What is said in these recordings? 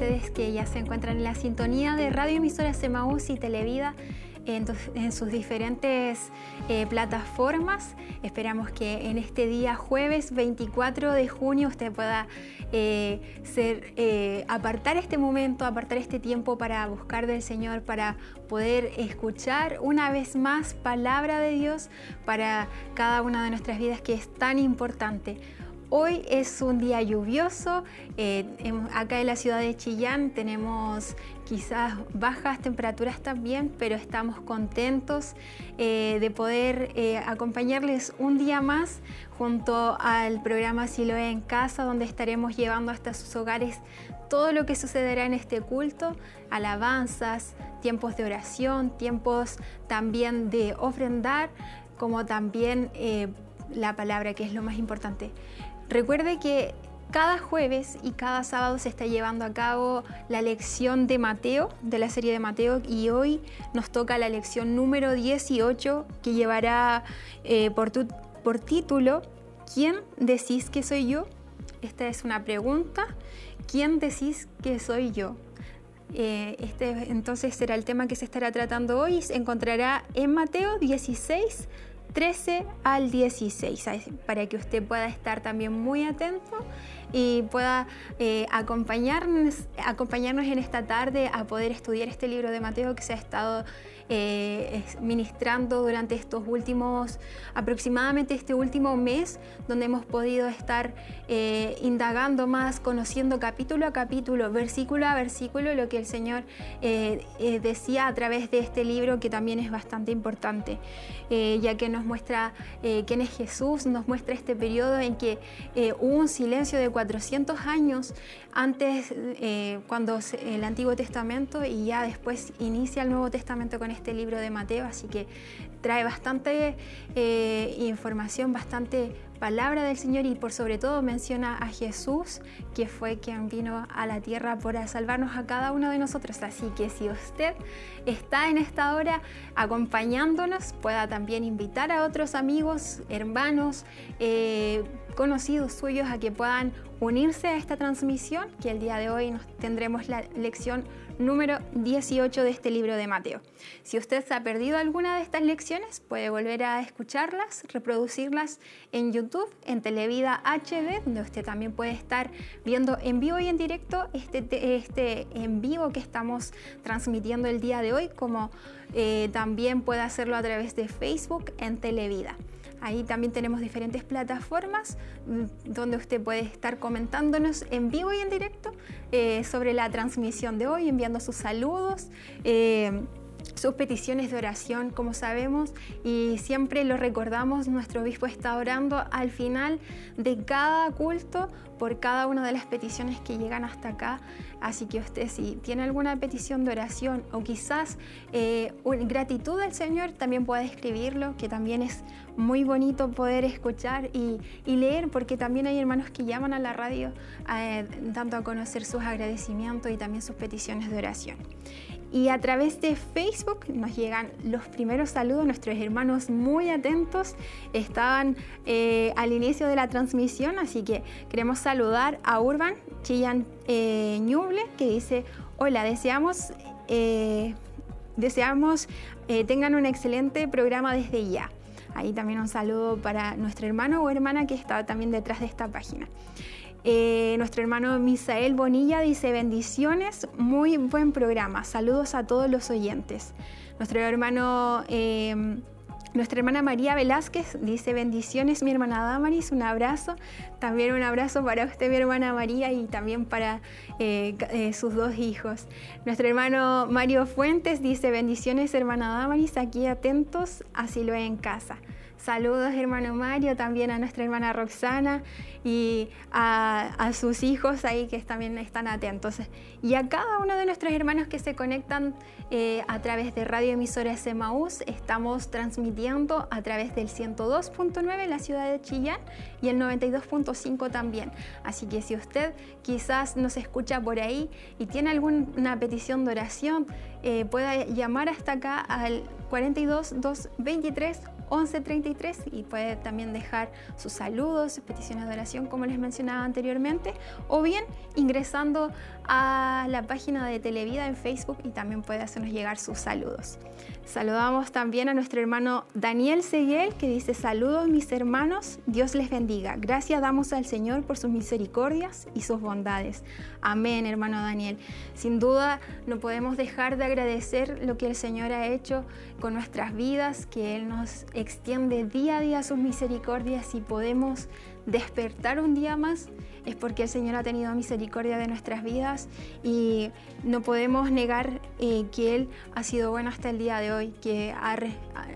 ustedes que ya se encuentran en la sintonía de Radio Emisora Semaús y Televida en, sus diferentes eh, plataformas. Esperamos que en este día jueves 24 de junio usted pueda eh, ser, eh, apartar este momento, apartar este tiempo para buscar del Señor, para poder escuchar una vez más palabra de Dios para cada una de nuestras vidas que es tan importante. Hoy es un día lluvioso, eh, acá en la ciudad de Chillán tenemos quizás bajas temperaturas también, pero estamos contentos eh, de poder eh, acompañarles un día más junto al programa Siloé en Casa, donde estaremos llevando hasta sus hogares todo lo que sucederá en este culto, alabanzas, tiempos de oración, tiempos también de ofrendar, como también la palabra, que es lo más importante. Recuerde que cada jueves y cada sábado se está llevando a cabo la lección de Mateo, de la serie de Mateo, y hoy nos toca la lección número 18 que llevará eh, por, título ¿Quién decís que soy yo? Esta es una pregunta. ¿Quién decís que soy yo? Eh, este entonces será el tema que se estará tratando hoy. Se encontrará en Mateo 16, 13 al 16, para que usted pueda estar también muy atento y pueda eh, acompañarnos, acompañarnos en esta tarde a poder estudiar este libro de Mateo que se ha estado eh, ministrando durante estos últimos, aproximadamente este último mes, donde hemos podido estar eh, indagando más, conociendo capítulo a capítulo, versículo a versículo, lo que el Señor eh, decía a través de este libro, que también es bastante importante, ya que nos muestra quién es Jesús, nos muestra este periodo en que hubo un silencio de 400 años antes, cuando el Antiguo Testamento y ya después inicia el Nuevo Testamento con este libro de Mateo, así que trae bastante eh, información, bastante palabra del Señor y por sobre todo menciona a Jesús, que fue quien vino a la tierra para salvarnos a cada uno de nosotros. Así que si usted está en esta hora acompañándonos, pueda también invitar a otros amigos, hermanos, eh, conocidos suyos a que puedan unirse a esta transmisión, que el día de hoy nos tendremos la lección número 18 de este libro de Mateo. Si usted se ha perdido alguna de estas lecciones, puede volver a escucharlas, reproducirlas en YouTube, en Televida HD, donde usted también puede estar viendo en vivo y en directo este, este en vivo que estamos transmitiendo el día de hoy, como eh, también puede hacerlo a través de Facebook en Televida. Ahí también tenemos diferentes plataformas mm, donde usted puede estar comentándonos en vivo y en directo eh, sobre la transmisión de hoy, enviando sus saludos. Eh, sus peticiones de oración, como sabemos, y siempre lo recordamos, nuestro obispo está orando al final de cada culto por cada una de las peticiones que llegan hasta acá. Así que usted si tiene alguna petición de oración o quizás eh, gratitud al Señor, también puede escribirlo, que también es muy bonito poder escuchar y, leer, porque también hay hermanos que llaman a la radio eh, dando a conocer sus agradecimientos y también sus peticiones de oración. Y a través de Facebook nos llegan los primeros saludos, nuestros hermanos muy atentos estaban eh, al inicio de la transmisión, así que queremos saludar a Urban Chillan eh, Ñuble que dice, hola, deseamos, eh, deseamos tengan un excelente programa desde ya. Ahí también un saludo para nuestro hermano o hermana que está también detrás de esta página. Eh, nuestro hermano Misael Bonilla dice bendiciones, muy buen programa, saludos a todos los oyentes. Nuestro hermano, eh, nuestra hermana María Velázquez dice bendiciones, mi hermana Damaris, un abrazo. También un abrazo para usted, mi hermana María, y también para eh, sus dos hijos. Nuestro hermano Mario Fuentes dice bendiciones, hermana Damaris, aquí atentos, así lo en casa. Saludos, hermano Mario, también a nuestra hermana Roxana y a, sus hijos ahí que también están atentos. Y a cada uno de nuestros hermanos que se conectan eh, a través de Radio Emisora Semaús, estamos transmitiendo a través del 102.9 en la ciudad de Chillán y el 92.5 también. Así que si usted quizás nos escucha por ahí y tiene alguna petición de oración, eh, pueda llamar hasta acá al 42 223 1133 y puede también dejar sus saludos, sus peticiones de oración como les mencionaba anteriormente o bien ingresando a la página de Televida en Facebook y también puede hacernos llegar sus saludos. Saludamos también a nuestro hermano Daniel Seguel que dice saludos mis hermanos, Dios les bendiga. Gracias damos al Señor por sus misericordias y sus bondades. Amén, hermano Daniel. Sin duda no podemos dejar de agradecer lo que el Señor ha hecho con nuestras vidas, que Él nos extiende día a día sus misericordias y podemos despertar un día más es porque el Señor ha tenido misericordia de nuestras vidas y no podemos negar eh, que Él ha sido bueno hasta el día de hoy, que ha,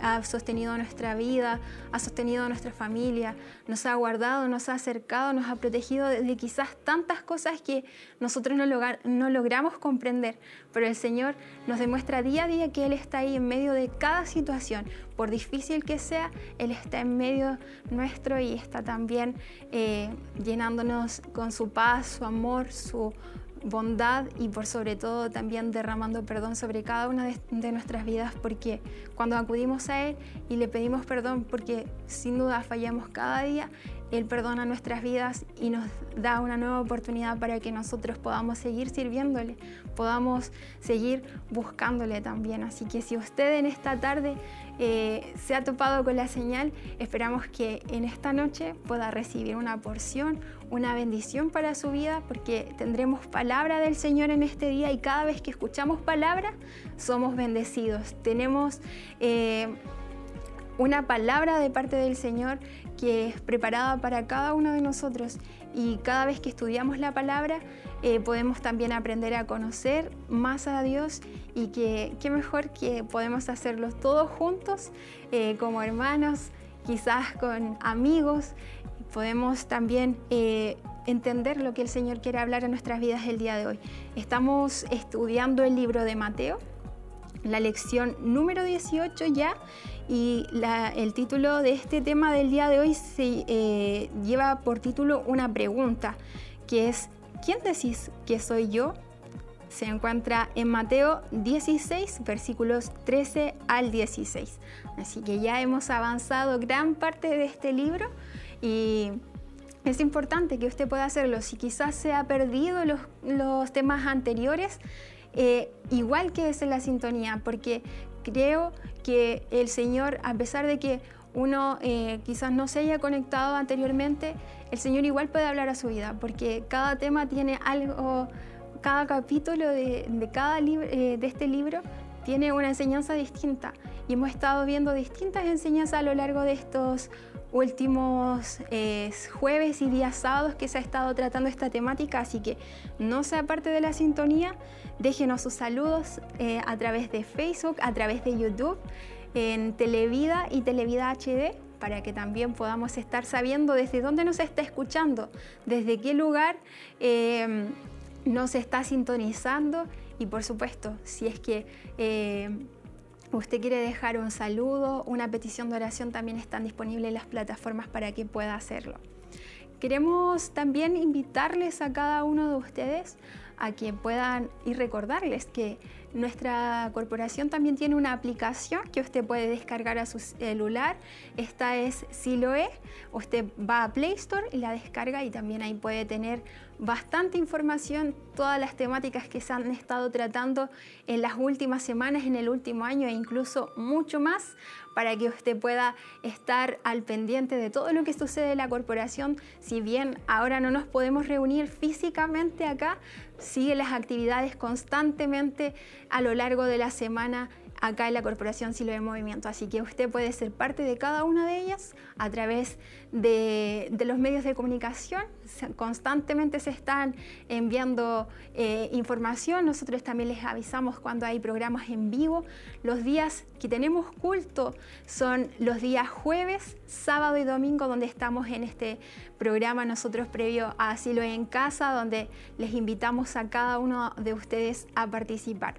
ha, sostenido nuestra vida, ha sostenido nuestra familia, nos ha guardado, nos ha acercado, nos ha protegido de, quizás tantas cosas que nosotros no, no logramos comprender, pero el Señor nos demuestra día a día que Él está ahí en medio de cada situación, por difícil que sea, Él está en medio nuestro y está también eh, llenándonos con su paz, su amor, su bondad y por sobre todo también derramando perdón sobre cada una de, nuestras vidas porque cuando acudimos a Él y le pedimos perdón porque sin duda fallamos cada día, Él perdona nuestras vidas y nos da una nueva oportunidad para que nosotros podamos seguir sirviéndole, podamos seguir buscándole también. Así que si usted en esta tarde eh, se ha topado con la señal, esperamos que en esta noche pueda recibir una porción, una bendición para su vida, porque tendremos palabra del Señor en este día y cada vez que escuchamos palabra, somos bendecidos. Tenemos eh, una palabra de parte del Señor que es preparada para cada uno de nosotros y cada vez que estudiamos la palabra eh, podemos también aprender a conocer más a Dios y que qué mejor que podemos hacerlo todos juntos eh, como hermanos, quizás con amigos, podemos también eh, entender lo que el Señor quiere hablar en nuestras vidas el día de hoy. Estamos estudiando el libro de Mateo, la lección número 18 ya, y el título de este tema del día de hoy se eh, lleva por título una pregunta, que es, ¿quién decís que soy yo? Se encuentra en Mateo 16, versículos 13 al 16. Así que ya hemos avanzado gran parte de este libro y es importante que usted pueda hacerlo. Si quizás se ha perdido los, temas anteriores, eh, igual que es en la sintonía, porque creo que el Señor, a pesar de que uno eh, quizás no se haya conectado anteriormente, el Señor igual puede hablar a su vida, porque cada tema tiene algo cada capítulo de, cada eh, de este libro tiene una enseñanza distinta. Y hemos estado viendo distintas enseñanzas a lo largo de estos últimos eh, jueves y días sábados que se ha estado tratando esta temática, así que no sea parte de la sintonía, déjenos sus saludos eh, a través de Facebook, a través de YouTube, en Televida y Televida HD para que también podamos estar sabiendo desde dónde nos está escuchando, desde qué lugar nos está sintonizando y por supuesto, si es que eh, usted quiere dejar un saludo, una petición de oración, también están disponibles las plataformas para que pueda hacerlo. Queremos también invitarles a cada uno de ustedes a que puedan y recordarles que nuestra corporación también tiene una aplicación que usted puede descargar a su celular. Esta es Siloe. Usted va a Play Store y la descarga y también ahí puede tener bastante información, todas las temáticas que se han estado tratando en las últimas semanas, en el último año e incluso mucho más para que usted pueda estar al pendiente de todo lo que sucede en la corporación. Si bien ahora no nos podemos reunir físicamente acá, sigue las actividades constantemente a lo largo de la semana acá en la Corporación Silo de Movimiento. Así que usted puede ser parte de cada una de ellas a través de, los medios de comunicación. Constantemente se están enviando eh, información. Nosotros también les avisamos cuando hay programas en vivo. Los días que tenemos culto son los días jueves, sábado y domingo, donde estamos en este programa nosotros previo a Asilo en Casa, donde les invitamos a cada uno de ustedes a participar.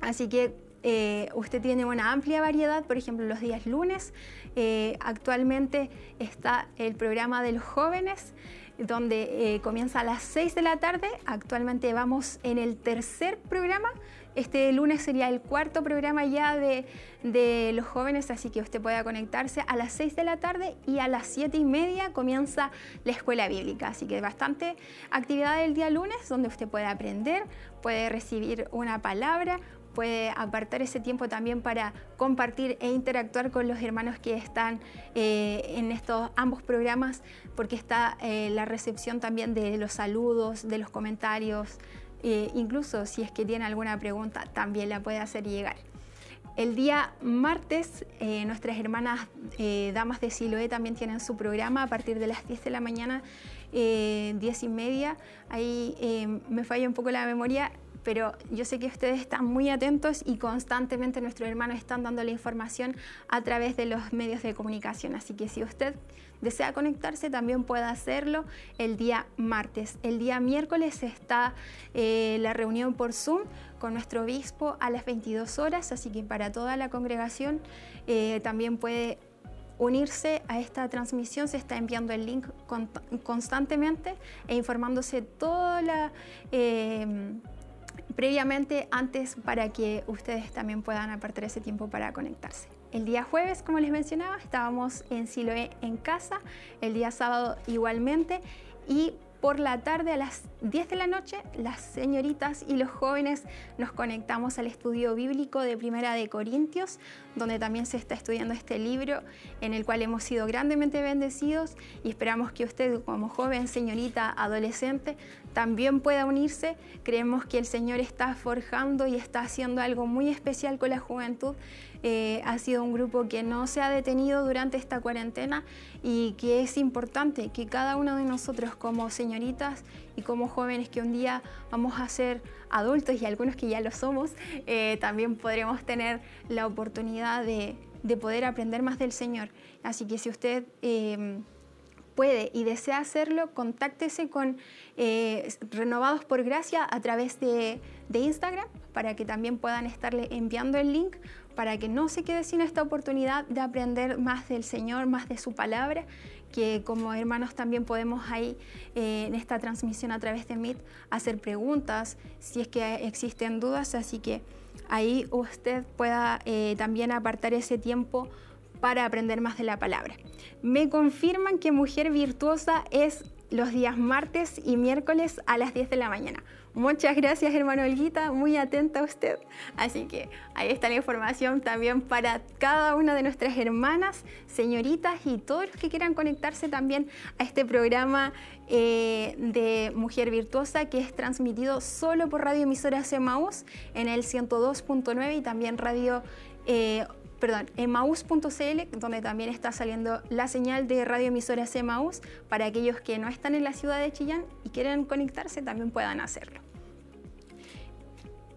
Así que eh, usted tiene una amplia variedad, por ejemplo, los días lunes. Eh, actualmente está el programa de los jóvenes, donde eh, comienza a las 6 de la tarde. Actualmente vamos en el tercer programa este lunes sería el cuarto programa ya de, de, los jóvenes, así que usted pueda conectarse a las 6 de la tarde y a las 7 y media comienza la escuela bíblica. Así que bastante actividad el día lunes donde usted puede aprender, puede recibir una palabra, puede apartar ese tiempo también para compartir e interactuar con los hermanos que están eh, en estos ambos programas, porque está eh, la recepción también de los saludos, de los comentarios, eh, incluso si es que tiene alguna pregunta, también la puede hacer llegar. El día martes, nuestras hermanas Damas de Siloé también tienen su programa a partir de las 10 de la mañana, 10 y media. Ahí me falla un poco la memoria pero yo sé que ustedes están muy atentos y constantemente nuestros hermanos están dando la información a través de los medios de comunicación. Así que si usted desea conectarse, también puede hacerlo el día martes. El día miércoles está eh, la reunión por Zoom con nuestro obispo a las 22 horas, así que para toda la congregación eh, también puede unirse a esta transmisión, se está enviando el link constantemente e informándose toda la... Eh, previamente antes para que ustedes también puedan apartar ese tiempo para conectarse. El día jueves, como les mencionaba, estábamos en Siloé en casa, el día sábado igualmente y por la tarde a las 10 de la noche, las señoritas y los jóvenes nos conectamos al estudio bíblico de Primera de Corintios, donde también se está estudiando este libro en el cual hemos sido grandemente bendecidos y esperamos que usted como joven, señorita, adolescente, también pueda unirse. Creemos que el Señor está forjando y está haciendo algo muy especial con la juventud eh, ha sido un grupo que no se ha detenido durante esta cuarentena y que es importante que cada uno de nosotros como señoritas y como jóvenes que un día vamos a ser adultos y algunos que ya lo somos, eh, también podremos tener la oportunidad de, poder aprender más del Señor. Así que si usted... Eh, puede y desea hacerlo, contáctese con Renovados por Gracia a través de, de, Instagram para que también puedan estarle enviando el link para que no se quede sin esta oportunidad de aprender más del Señor, más de su palabra, que como hermanos también podemos ahí eh, en esta transmisión a través de Meet hacer preguntas si es que existen dudas, así que ahí usted pueda eh, también apartar ese tiempo para aprender más de la palabra. Me confirman que Mujer Virtuosa es los días martes y miércoles a las 10 de la mañana. Muchas gracias, hermano Olguita, muy atenta a usted. Así que ahí está la información también para cada una de nuestras hermanas, señoritas y todos los que quieran conectarse también a este programa eh, de Mujer Virtuosa que es transmitido solo por Radio Emisora Maús en el 102.9 y también Radio eh, perdón, emaus.cl, donde también está saliendo la señal de radioemisora Emaus para aquellos que no están en la ciudad de Chillán y quieren conectarse, también puedan hacerlo.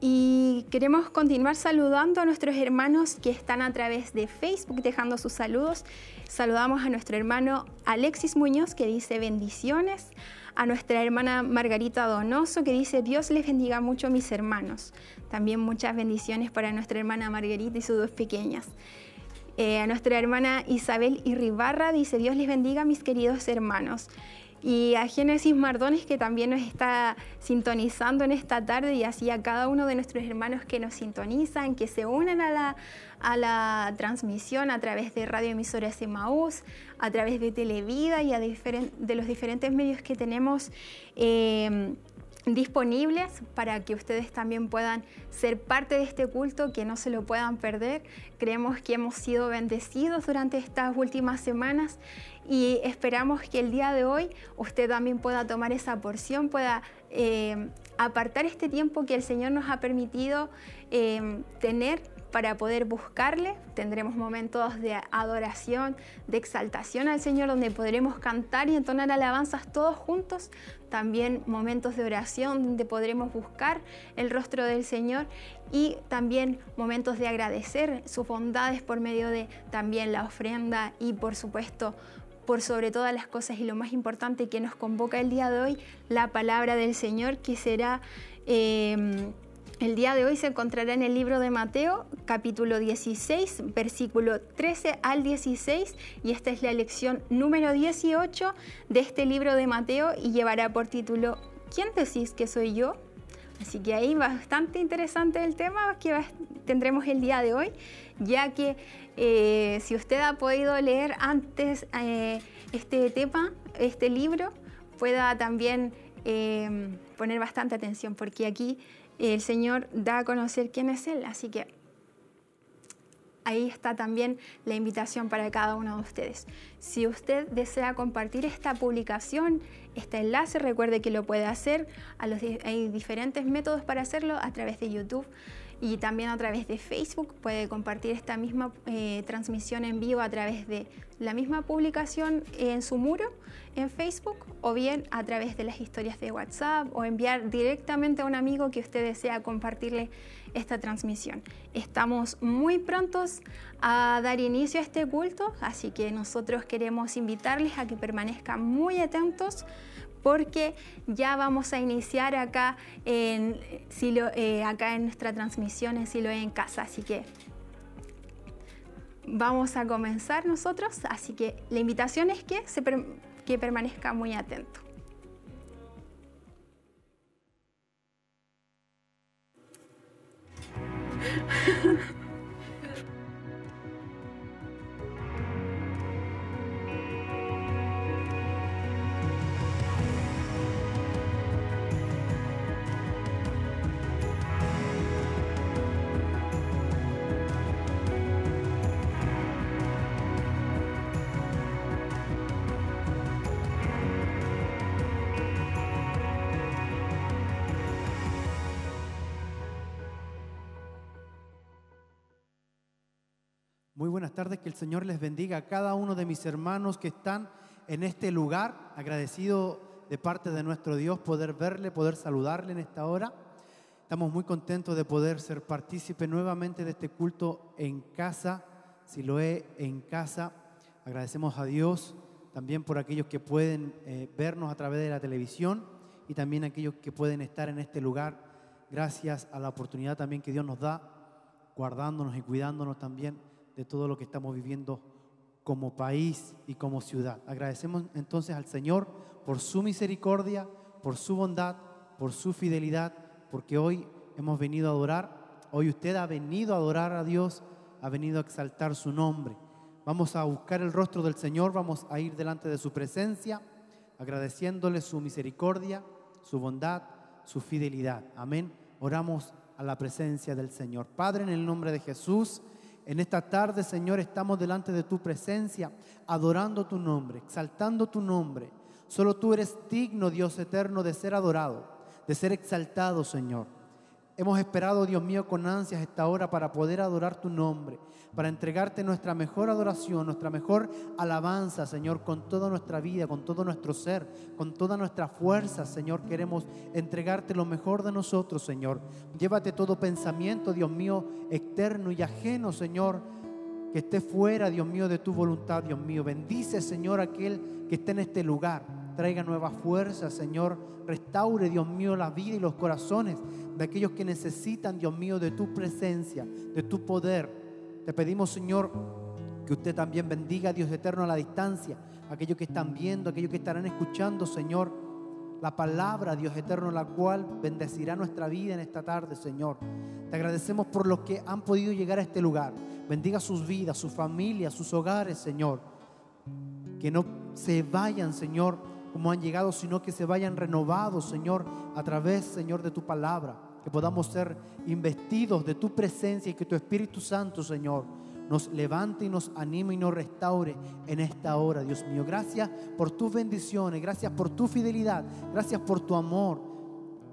Y queremos continuar saludando a nuestros hermanos que están a través de Facebook dejando sus saludos. Saludamos a nuestro hermano Alexis Muñoz que dice bendiciones, a nuestra hermana Margarita Donoso que dice Dios les bendiga mucho mis hermanos. También muchas bendiciones para nuestra hermana Margarita y sus dos pequeñas. Eh, a nuestra hermana Isabel Irribarra dice Dios les bendiga mis queridos hermanos. Y a Génesis Mardones que también nos está sintonizando en esta tarde y así a cada uno de nuestros hermanos que nos sintonizan, que se unen a la, a la transmisión a través de Radio Emisoras Emaús, a través de Televida y a de los diferentes medios que tenemos. Eh, disponibles para que ustedes también puedan ser parte de este culto, que no se lo puedan perder. Creemos que hemos sido bendecidos durante estas últimas semanas y esperamos que el día de hoy usted también pueda tomar esa porción, pueda eh, apartar este tiempo que el Señor nos ha permitido eh, tener para poder buscarle. Tendremos momentos de adoración, de exaltación al Señor, donde podremos cantar y entonar alabanzas todos juntos. También momentos de oración donde podremos buscar el rostro del Señor y también momentos de agradecer sus bondades por medio de también la ofrenda y por supuesto por sobre todas las cosas y lo más importante que nos convoca el día de hoy, la palabra del Señor que será... Eh, el día de hoy se encontrará en el libro de Mateo, capítulo 16, versículo 13 al 16, y esta es la lección número 18 de este libro de Mateo y llevará por título ¿Quién decís que soy yo? Así que ahí bastante interesante el tema que tendremos el día de hoy, ya que eh, si usted ha podido leer antes eh, este tema, este libro, pueda también eh, poner bastante atención, porque aquí el Señor da a conocer quién es Él. Así que ahí está también la invitación para cada uno de ustedes. Si usted desea compartir esta publicación, este enlace, recuerde que lo puede hacer. hay diferentes métodos para hacerlo a través de YouTube y también a través de Facebook. Puede compartir esta misma eh, transmisión en vivo a través de la misma publicación en su muro en Facebook o bien a través de las historias de WhatsApp o enviar directamente a un amigo que usted desea compartirle esta transmisión. Estamos muy prontos a dar inicio a este culto, así que nosotros queremos invitarles a que permanezcan muy atentos porque ya vamos a iniciar acá en, eh, acá en nuestra transmisión en Silo en Casa. Así que vamos a comenzar nosotros. Así que la invitación es que, se que permanezca muy atento. Muy buenas tardes, que el Señor les bendiga a cada uno de mis hermanos que están en este lugar. Agradecido de parte de nuestro Dios poder verle, poder saludarle en esta hora. Estamos muy contentos de poder ser partícipe nuevamente de este culto en casa, si lo es en casa. Agradecemos a Dios también por aquellos que pueden eh, vernos a través de la televisión y también aquellos que pueden estar en este lugar. Gracias a la oportunidad también que Dios nos da, guardándonos y cuidándonos también de todo lo que estamos viviendo como país y como ciudad. Agradecemos entonces al Señor por su misericordia, por su bondad, por su fidelidad, porque hoy hemos venido a adorar, hoy usted ha venido a adorar a Dios, ha venido a exaltar su nombre. Vamos a buscar el rostro del Señor, vamos a ir delante de su presencia, agradeciéndole su misericordia, su bondad, su fidelidad. Amén. Oramos a la presencia del Señor. Padre, en el nombre de Jesús, en esta tarde, Señor, estamos delante de tu presencia, adorando tu nombre, exaltando tu nombre. Solo tú eres digno, Dios eterno, de ser adorado, de ser exaltado, Señor. Hemos esperado, Dios mío, con ansias esta hora para poder adorar tu nombre, para entregarte nuestra mejor adoración, nuestra mejor alabanza, Señor, con toda nuestra vida, con todo nuestro ser, con toda nuestra fuerza, Señor. Queremos entregarte lo mejor de nosotros, Señor. Llévate todo pensamiento, Dios mío, eterno y ajeno, Señor, que esté fuera, Dios mío, de tu voluntad, Dios mío. Bendice, Señor, aquel que esté en este lugar. Traiga nueva fuerza, Señor. Restaure, Dios mío, la vida y los corazones de aquellos que necesitan, Dios mío, de tu presencia, de tu poder. Te pedimos, Señor, que usted también bendiga, Dios eterno, a la distancia, aquellos que están viendo, aquellos que estarán escuchando, Señor, la palabra, Dios eterno, la cual bendecirá nuestra vida en esta tarde, Señor. Te agradecemos por los que han podido llegar a este lugar. Bendiga sus vidas, sus familias, sus hogares, Señor. Que no se vayan, Señor, como han llegado, sino que se vayan renovados, Señor, a través, Señor, de tu palabra que podamos ser investidos de tu presencia y que tu Espíritu Santo, Señor, nos levante y nos anime y nos restaure en esta hora, Dios mío. Gracias por tus bendiciones, gracias por tu fidelidad, gracias por tu amor.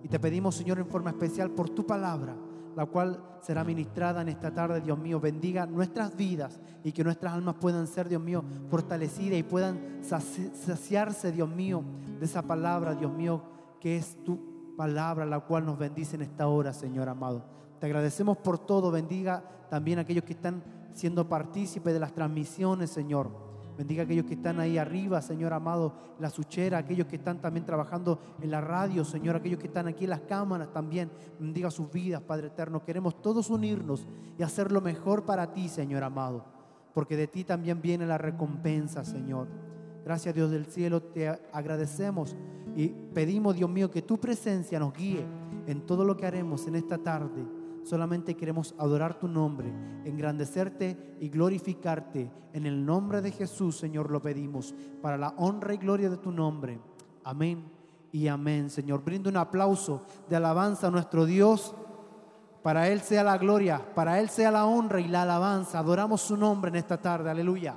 Y te pedimos, Señor, en forma especial por tu palabra, la cual será ministrada en esta tarde, Dios mío. Bendiga nuestras vidas y que nuestras almas puedan ser, Dios mío, fortalecidas y puedan saciarse, Dios mío, de esa palabra, Dios mío, que es tu palabra la cual nos bendice en esta hora, Señor amado. Te agradecemos por todo. Bendiga también a aquellos que están siendo partícipes de las transmisiones, Señor. Bendiga a aquellos que están ahí arriba, Señor amado, la suchera, aquellos que están también trabajando en la radio, Señor, aquellos que están aquí en las cámaras también. Bendiga sus vidas, Padre eterno. Queremos todos unirnos y hacer lo mejor para ti, Señor amado, porque de ti también viene la recompensa, Señor. Gracias Dios del cielo, te agradecemos y pedimos, Dios mío, que tu presencia nos guíe en todo lo que haremos en esta tarde, solamente queremos adorar tu nombre, engrandecerte y glorificarte. En el nombre de Jesús, Señor, lo pedimos, para la honra y gloria de tu nombre. Amén y amén, Señor. Brindo un aplauso de alabanza a nuestro Dios. Para Él sea la gloria, para Él sea la honra y la alabanza. Adoramos su nombre en esta tarde. Aleluya.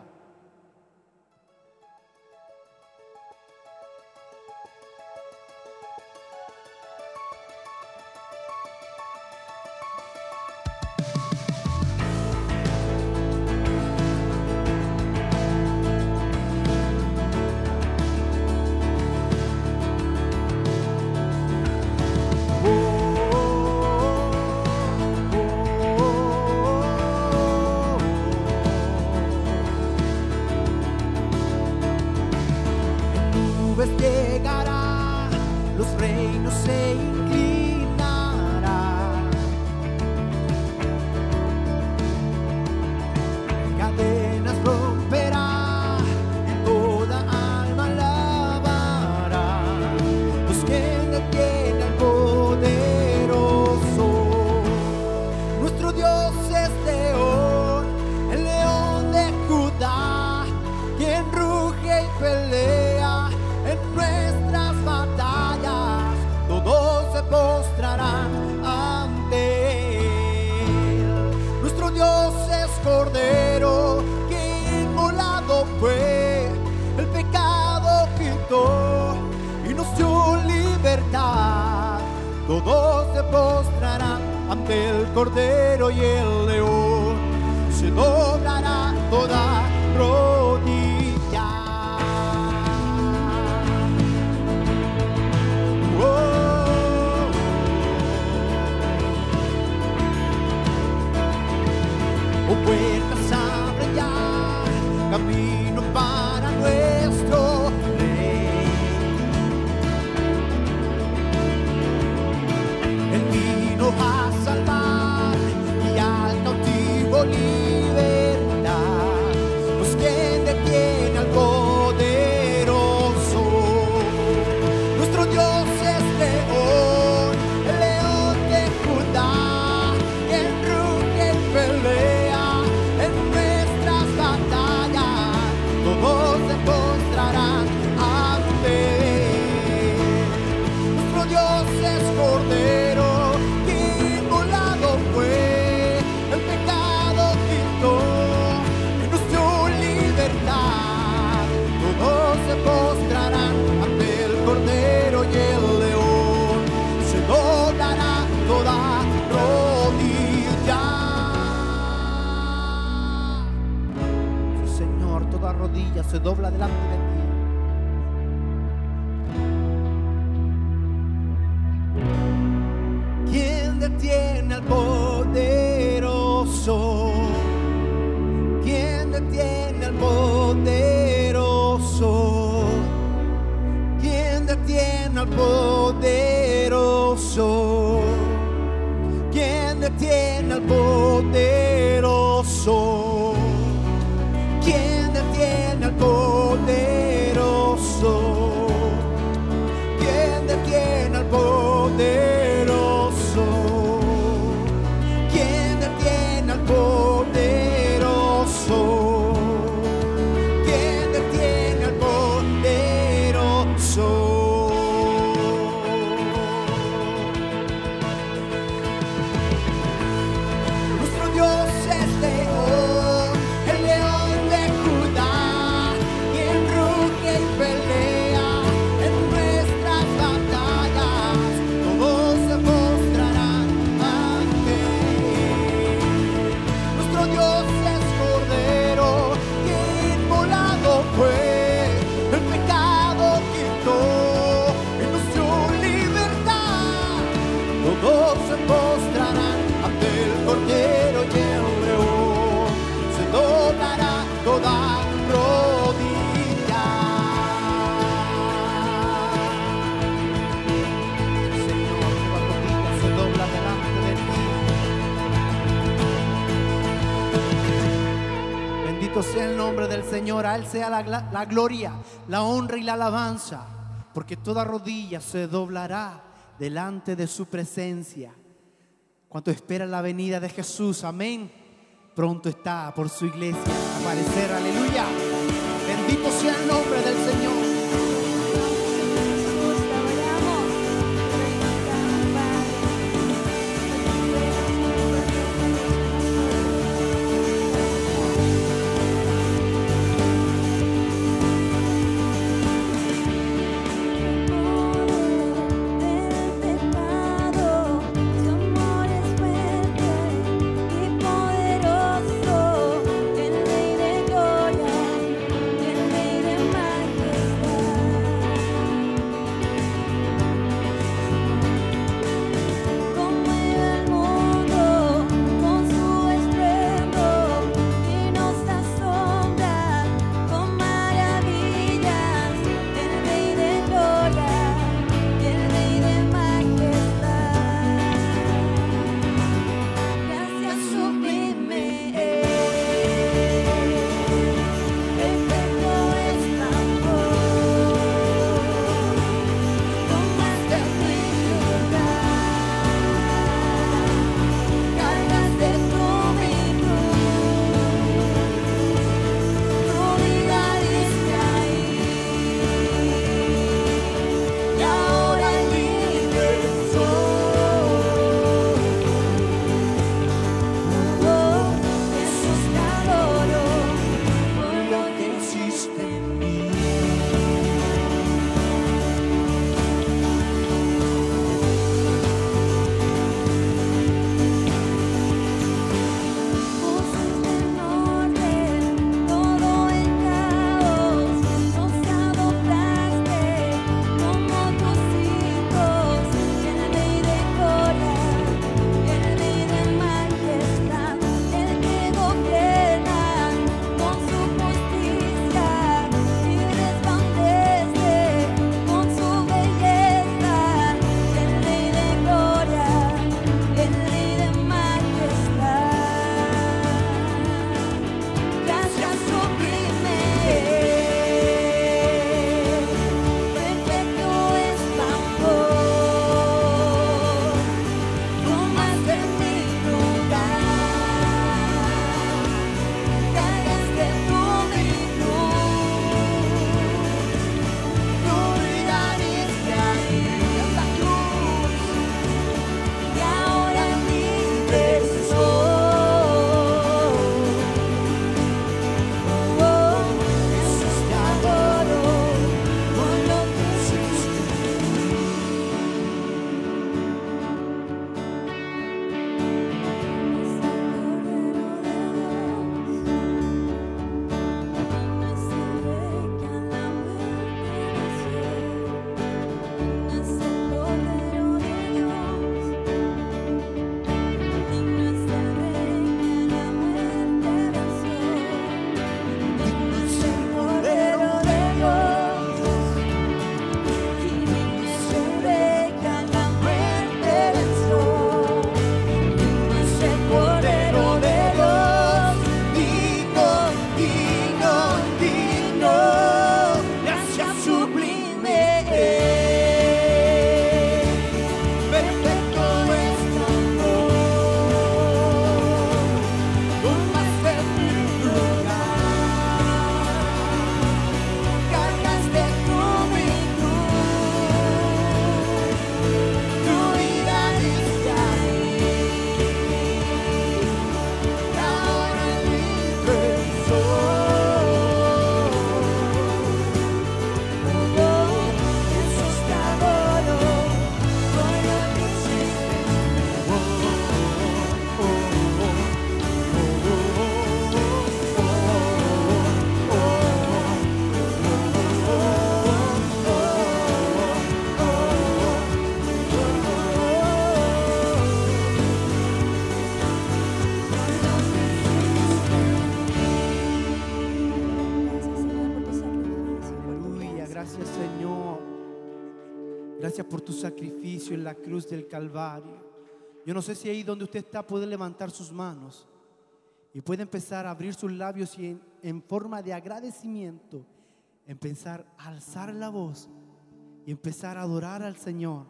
quien detiene al poderoso. Sea la, gloria, la honra y la alabanza, porque toda rodilla se doblará delante de su presencia. Cuanto espera la venida de Jesús, amén. Pronto está por su iglesia a aparecer, aleluya. Bendito sea en la cruz del Calvario. Yo no sé si ahí donde usted está puede levantar sus manos y puede empezar a abrir sus labios y en, forma de agradecimiento empezar a alzar la voz y empezar a adorar al Señor.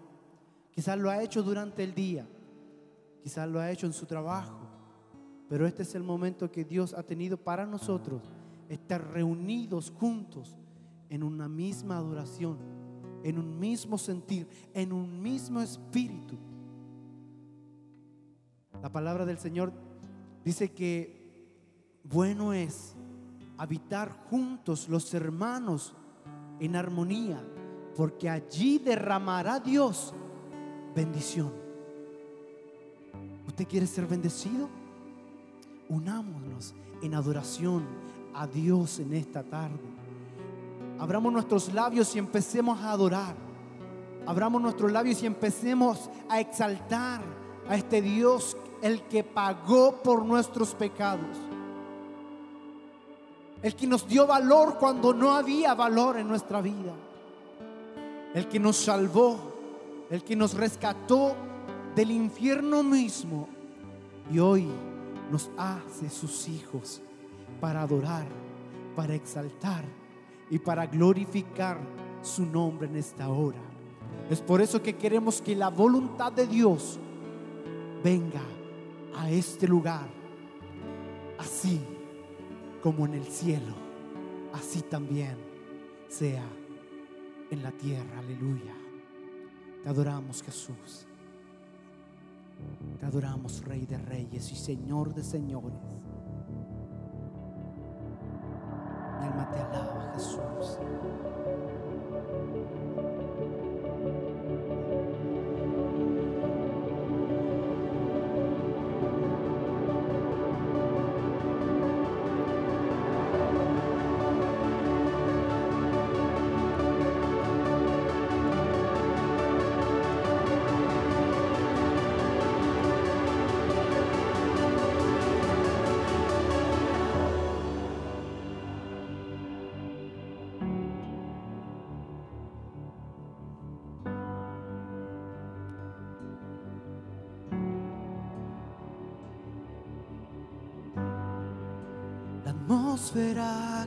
Quizás lo ha hecho durante el día, quizás lo ha hecho en su trabajo, pero este es el momento que Dios ha tenido para nosotros, estar reunidos juntos en una misma adoración, en un mismo sentir, en un mismo espíritu. La palabra del Señor dice que bueno es habitar juntos los hermanos en armonía, porque allí derramará Dios bendición. ¿Usted quiere ser bendecido? Unámonos en adoración a Dios en esta tarde. Abramos nuestros labios y empecemos a adorar. Abramos nuestros labios y empecemos a exaltar a este Dios, el que pagó por nuestros pecados. El que nos dio valor cuando no había valor en nuestra vida. El que nos salvó. El que nos rescató del infierno mismo. Y hoy nos hace sus hijos para adorar, para exaltar y para glorificar su nombre en esta hora. Es por eso que queremos que la voluntad de Dios venga a este lugar, así como en el cielo, así también sea en la tierra. Aleluya. Te adoramos Jesús. Te adoramos Rey de Reyes y Señor de Señores. Alma te alaba Jesús.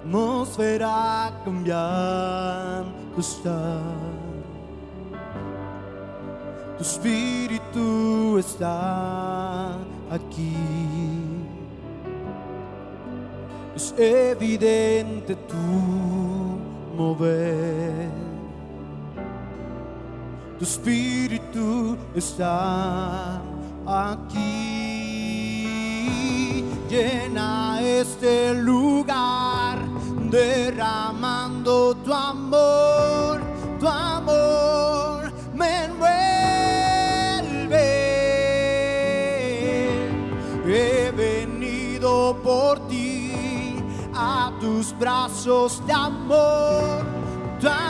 atmósfera cambiando está. Tu espíritu está aquí. Es evidente tu mover. Tu espíritu está aquí. Llena este lugar derramando tu amor, tu amor me envuelve. He venido por ti a tus brazos de amor, tu amor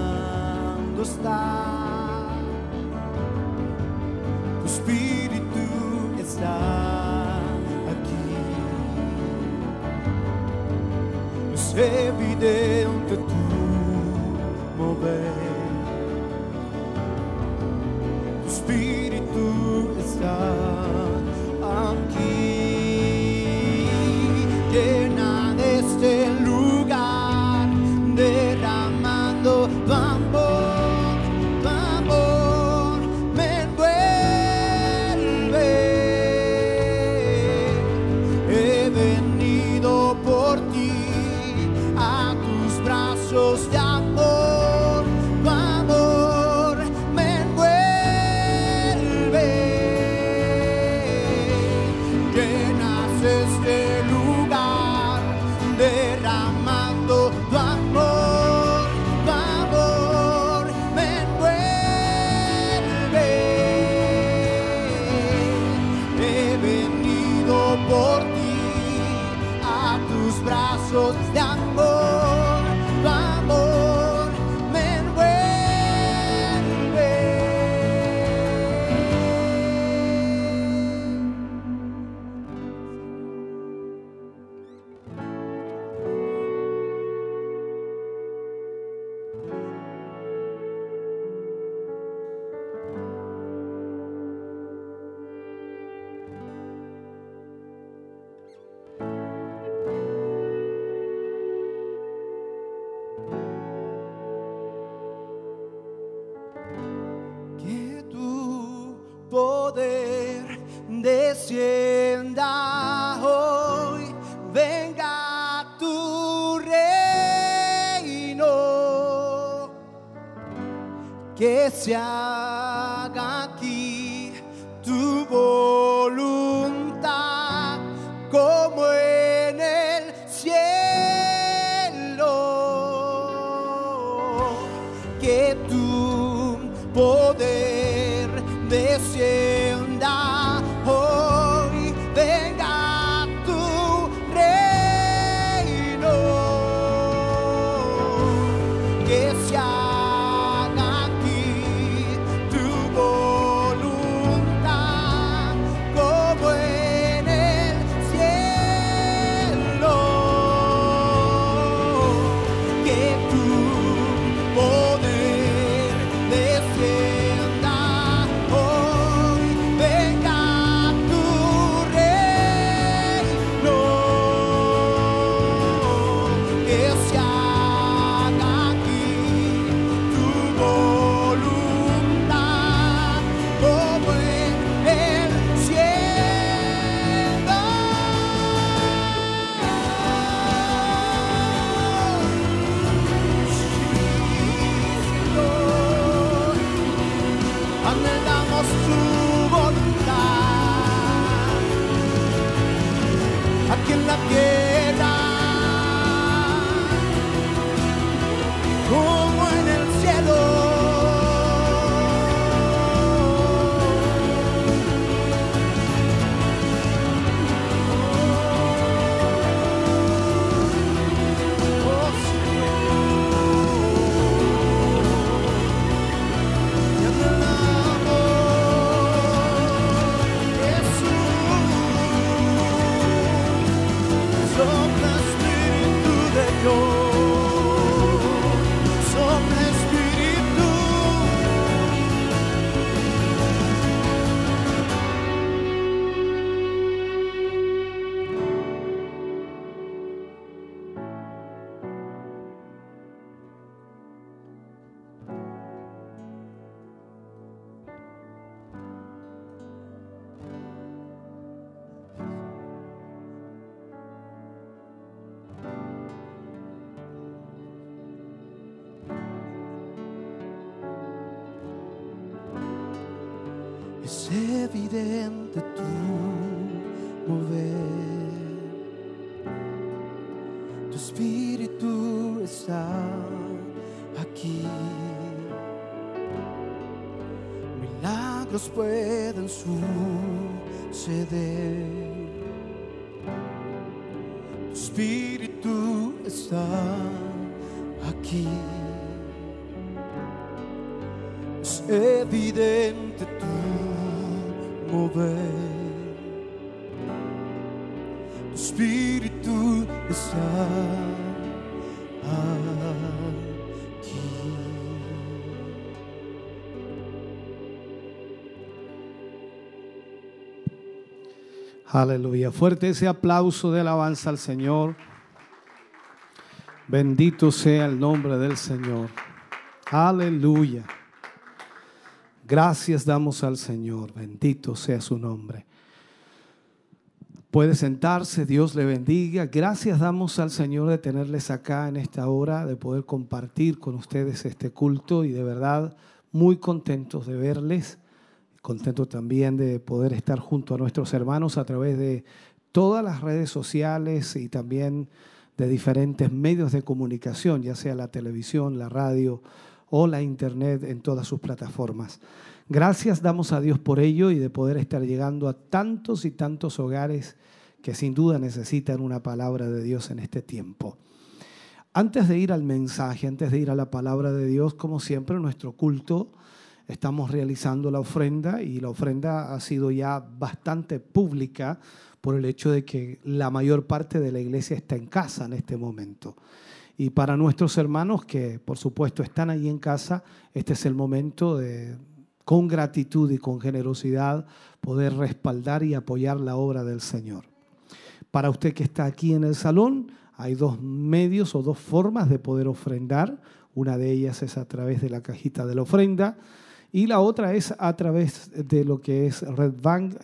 está. Tu espíritu está aquí. Es evidente Aleluya. Fuerte ese aplauso de alabanza al Señor. Bendito sea el nombre del Señor. Aleluya. Gracias damos al Señor. Bendito sea su nombre. Puede sentarse, Dios le bendiga. Gracias damos al Señor de tenerles acá en esta hora, de poder compartir con ustedes este culto y de verdad muy contentos de verles, contentos también de poder estar junto a nuestros hermanos a través de todas las redes sociales y también de diferentes medios de comunicación, ya sea la televisión, la radio o la internet en todas sus plataformas. Gracias damos a Dios por ello y de poder estar llegando a tantos y tantos hogares que sin duda necesitan una palabra de Dios en este tiempo. Antes de ir al mensaje, antes de ir a la palabra de Dios, como siempre, nuestro culto, estamos realizando la ofrenda y la ofrenda ha sido ya bastante pública por el hecho de que la mayor parte de la iglesia está en casa en este momento. Y para nuestros hermanos que por supuesto están ahí en casa, este es el momento de con gratitud y con generosidad poder respaldar y apoyar la obra del Señor. Para usted que está aquí en el salón, hay dos medios o dos formas de poder ofrendar. Una de ellas es a través de la cajita de la ofrenda y la otra es a través de lo que es Red Bank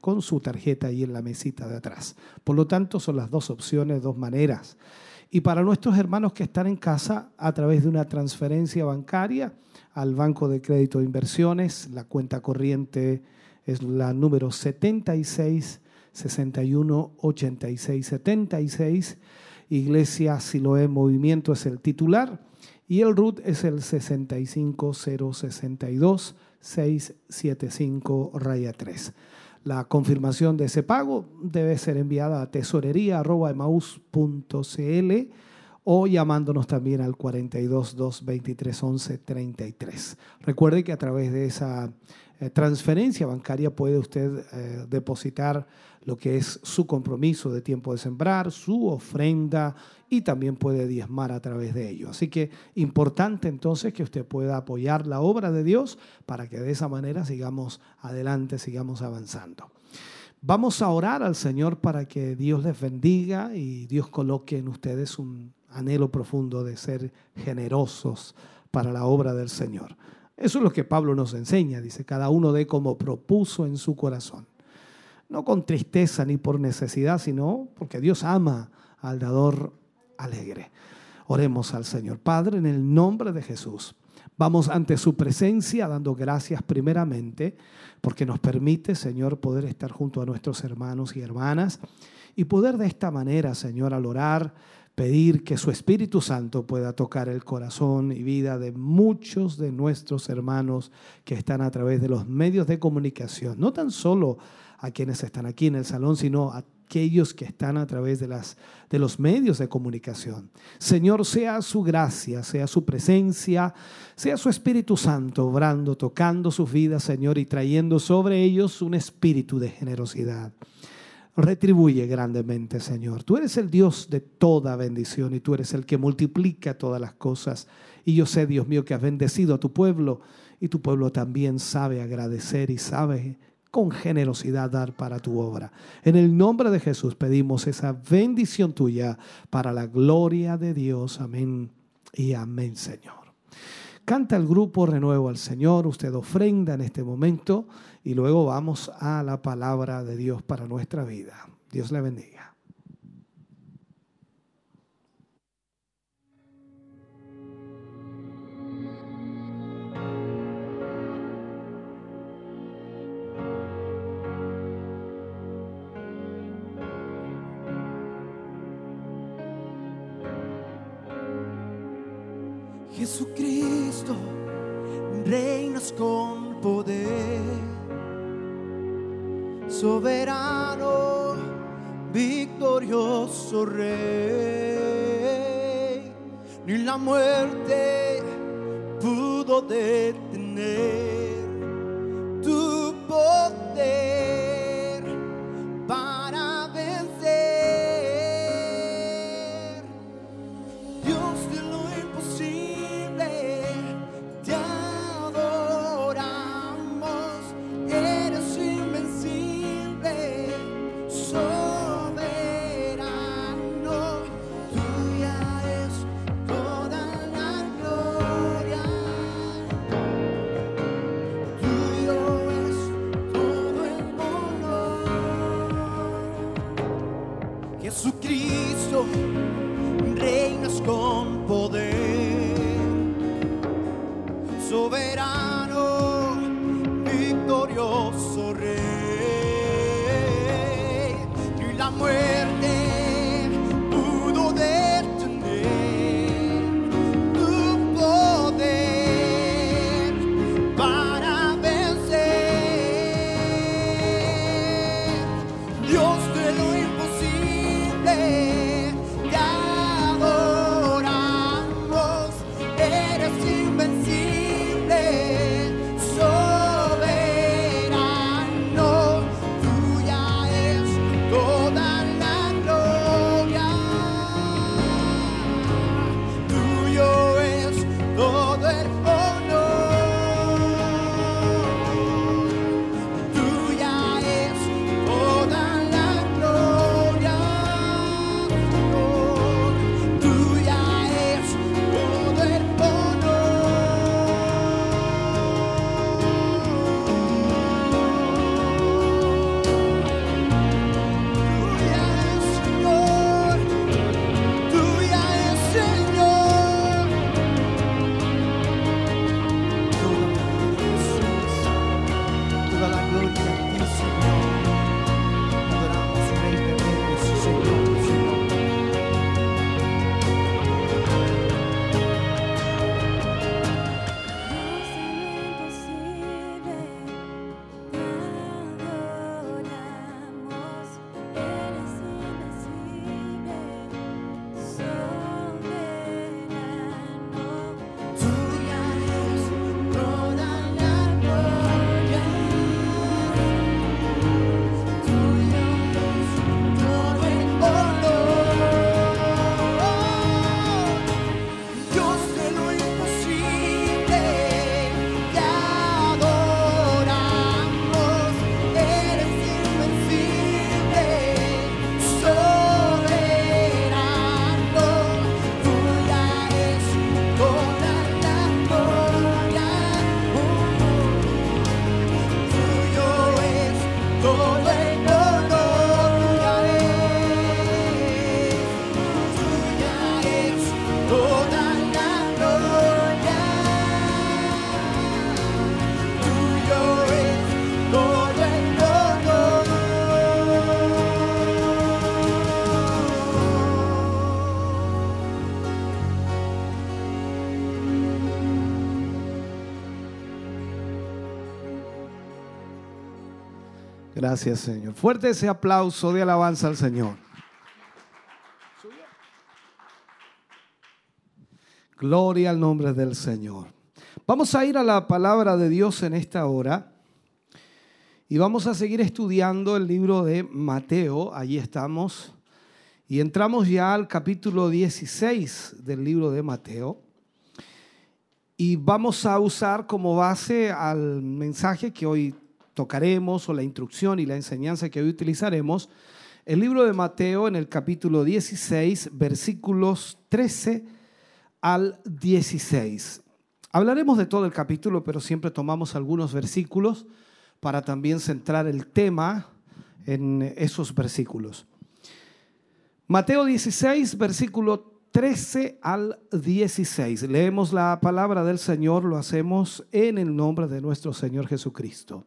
con su tarjeta ahí en la mesita de atrás. Por lo tanto, son las dos opciones, dos maneras. Y para nuestros hermanos que están en casa, a través de una transferencia bancaria, al Banco de Crédito de Inversiones. La cuenta corriente es la número 76 61 86 76. Iglesia Siloé Movimiento es el titular y el RUT es el 65062 675 raya 3. La confirmación de ese pago debe ser enviada a tesorería.emaus.cl o llamándonos también al 42 223 11 33. Recuerde que a través de esa eh, transferencia bancaria puede usted eh, depositar lo que es su compromiso de tiempo de sembrar, su ofrenda y también puede diezmar a través de ello. Así que importante entonces que usted pueda apoyar la obra de Dios para que de esa manera sigamos adelante, sigamos avanzando. Vamos a orar al Señor para que Dios les bendiga y Dios coloque en ustedes un anhelo profundo de ser generosos para la obra del Señor. Eso es lo que Pablo nos enseña, dice, cada uno de como propuso en su corazón. No con tristeza ni por necesidad, sino porque Dios ama al dador alegre. Oremos al Señor. Padre, en el nombre de Jesús, vamos ante su presencia dando gracias primeramente porque nos permite, Señor, poder estar junto a nuestros hermanos y hermanas y poder de esta manera, Señor, al orar, pedir que su Espíritu Santo pueda tocar el corazón y vida de muchos de nuestros hermanos que están a través de los medios de comunicación, no tan solo a quienes están aquí en el salón, sino a aquellos que están a través de, las, de los medios de comunicación. Señor, sea su gracia, sea su presencia, sea su Espíritu Santo obrando, tocando sus vidas, Señor, y trayendo sobre ellos un espíritu de generosidad retribuye grandemente, Señor. Tú eres el Dios de toda bendición y tú eres el que multiplica todas las cosas. Y yo sé, Dios mío, que has bendecido a tu pueblo y tu pueblo también sabe agradecer y sabe con generosidad dar para tu obra. En el nombre de Jesús pedimos esa bendición tuya para la gloria de Dios. Amén y amén, Señor. Canta el grupo Renuevo al Señor, usted ofrenda en este momento y luego vamos a la palabra de Dios para nuestra vida. Dios le bendiga. Jesucristo, reinas con poder, soberano, victorioso rey, ni la muerte pudo detener Gracias, Señor. Fuerte ese aplauso de alabanza al Señor. Gloria al nombre del Señor. Vamos a ir a la palabra de Dios en esta hora y vamos a seguir estudiando el libro de Mateo. Allí estamos. Y entramos ya al capítulo 16 del libro de Mateo. Y vamos a usar como base al mensaje que hoy tocaremos o la instrucción y la enseñanza que hoy utilizaremos, el libro de Mateo en el capítulo 16, versículos 13 al 16. Hablaremos de todo el capítulo, pero siempre tomamos algunos versículos para también centrar el tema en esos versículos. Mateo 16, versículo 13 al 16. Leemos la palabra del Señor, lo hacemos en el nombre de nuestro Señor Jesucristo.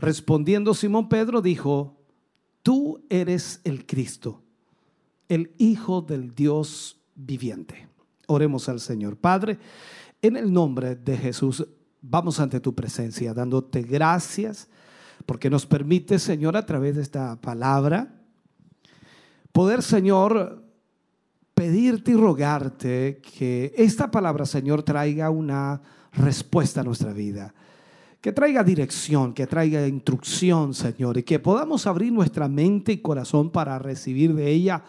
Respondiendo Simón Pedro dijo, tú eres el Cristo, el Hijo del Dios viviente. Oremos al Señor. Padre, en el nombre de Jesús, vamos ante tu presencia dándote gracias porque nos permite, Señor, a través de esta palabra, poder, Señor, pedirte y rogarte que esta palabra, Señor, traiga una respuesta a nuestra vida que traiga dirección, que traiga instrucción, Señor, y que podamos abrir nuestra mente y corazón para recibir de ella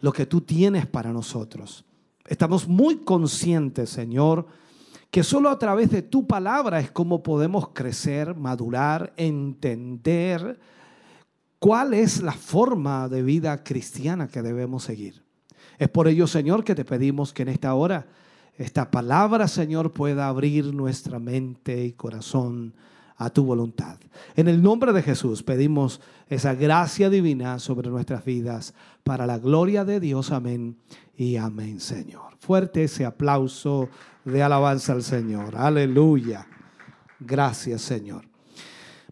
lo que tú tienes para nosotros. Estamos muy conscientes, Señor, que solo a través de tu palabra es como podemos crecer, madurar, entender cuál es la forma de vida cristiana que debemos seguir. Es por ello, Señor, que te pedimos que en esta hora esta palabra, Señor, pueda abrir nuestra mente y corazón a tu voluntad. En el nombre de Jesús pedimos esa gracia divina sobre nuestras vidas para la gloria de Dios. Amén y amén, Señor. Fuerte ese aplauso de alabanza al Señor. Aleluya. Gracias, Señor.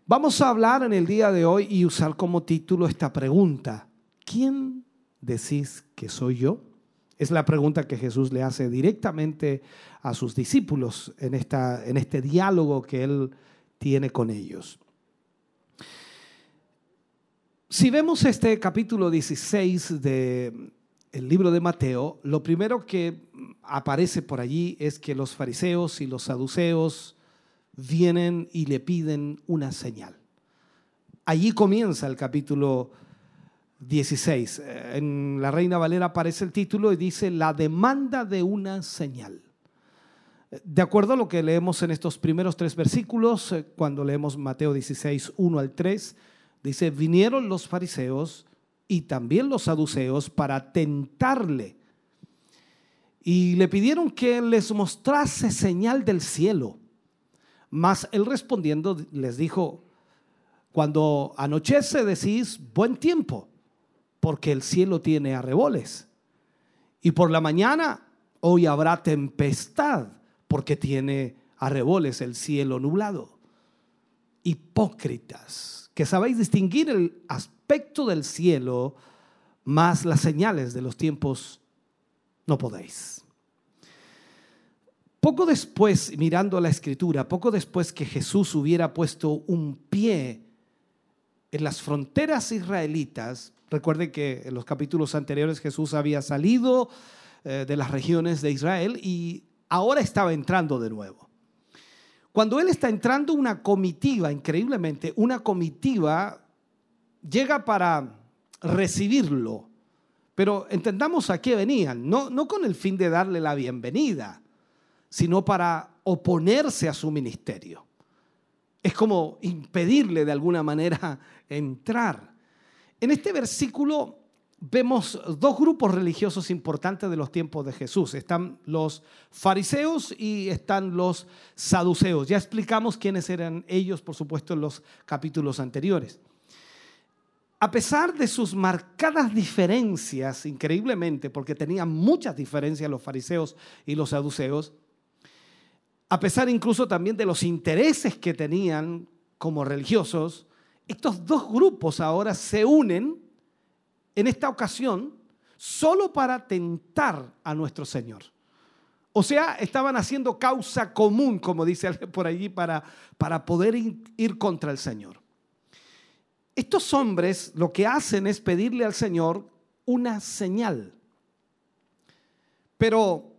Vamos a hablar en el día de hoy y usar como título esta pregunta. ¿Quién decís que soy yo? Es la pregunta que Jesús le hace directamente a sus discípulos en, esta, en este diálogo que él tiene con ellos. Si vemos este capítulo 16 del el libro de Mateo, lo primero que aparece por allí es que los fariseos y los saduceos vienen y le piden una señal. Allí comienza el capítulo 16. Eh, en la Reina Valera aparece el título y dice la demanda de una señal. De acuerdo a lo que leemos en estos primeros tres versículos, eh, cuando leemos Mateo 16, 1 al 3, dice, vinieron los fariseos y también los saduceos para tentarle y le pidieron que les mostrase señal del cielo. Mas él respondiendo les dijo, cuando anochece decís buen tiempo porque el cielo tiene arreboles. Y por la mañana hoy habrá tempestad, porque tiene arreboles el cielo nublado. Hipócritas, que sabéis distinguir el aspecto del cielo, más las señales de los tiempos no podéis. Poco después, mirando la escritura, poco después que Jesús hubiera puesto un pie en las fronteras israelitas, Recuerden que en los capítulos anteriores Jesús había salido eh, de las regiones de Israel y ahora estaba entrando de nuevo. Cuando Él está entrando, una comitiva, increíblemente, una comitiva llega para recibirlo. Pero entendamos a qué venían, no, no con el fin de darle la bienvenida, sino para oponerse a su ministerio. Es como impedirle de alguna manera entrar. En este versículo vemos dos grupos religiosos importantes de los tiempos de Jesús. Están los fariseos y están los saduceos. Ya explicamos quiénes eran ellos, por supuesto, en los capítulos anteriores a pesar de sus marcadas diferencias, increíblemente, porque tenían muchas diferencias los fariseos y los saduceos, a pesar incluso también de los intereses que tenían como religiosos, estos dos grupos ahora se unen en esta ocasión solo para tentar a nuestro Señor. O sea, estaban haciendo causa común, como dice por allí, para, para poder ir contra el Señor. Estos hombres lo que hacen es pedirle al Señor una señal. Pero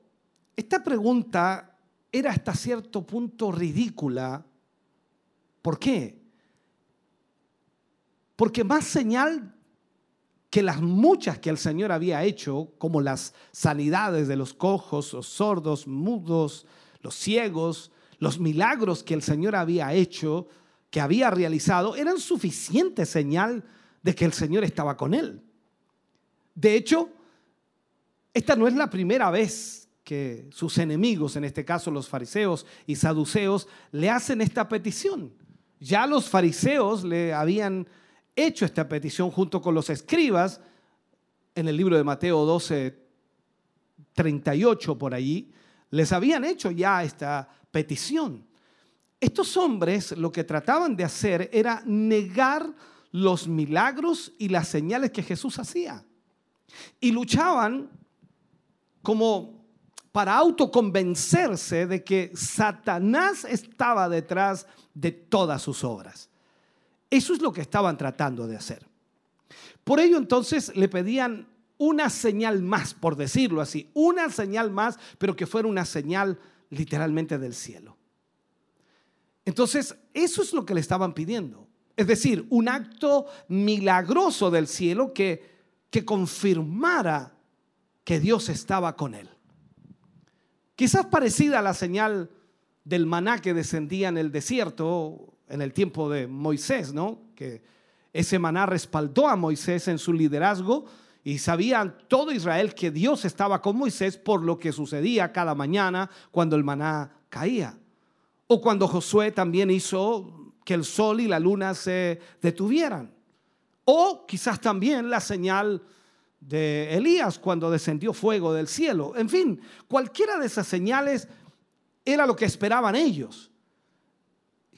esta pregunta era hasta cierto punto ridícula. ¿Por qué? Porque más señal que las muchas que el Señor había hecho, como las sanidades de los cojos, los sordos, mudos, los ciegos, los milagros que el Señor había hecho, que había realizado eran suficiente señal de que el Señor estaba con él. De hecho, esta no es la primera vez que sus enemigos, en este caso los fariseos y saduceos, le hacen esta petición. Ya los fariseos le habían hecho esta petición junto con los escribas en el libro de Mateo 12, 38 por allí, les habían hecho ya esta petición. Estos hombres lo que trataban de hacer era negar los milagros y las señales que Jesús hacía. Y luchaban como para autoconvencerse de que Satanás estaba detrás de todas sus obras. Eso es lo que estaban tratando de hacer. Por ello entonces le pedían una señal más, por decirlo así, una señal más, pero que fuera una señal literalmente del cielo. Entonces, eso es lo que le estaban pidiendo. Es decir, un acto milagroso del cielo que, que confirmara que Dios estaba con él. Quizás parecida a la señal del maná que descendía en el desierto en el tiempo de Moisés, ¿no? Que ese maná respaldó a Moisés en su liderazgo y sabían todo Israel que Dios estaba con Moisés por lo que sucedía cada mañana cuando el maná caía. O cuando Josué también hizo que el sol y la luna se detuvieran. O quizás también la señal de Elías cuando descendió fuego del cielo. En fin, cualquiera de esas señales era lo que esperaban ellos.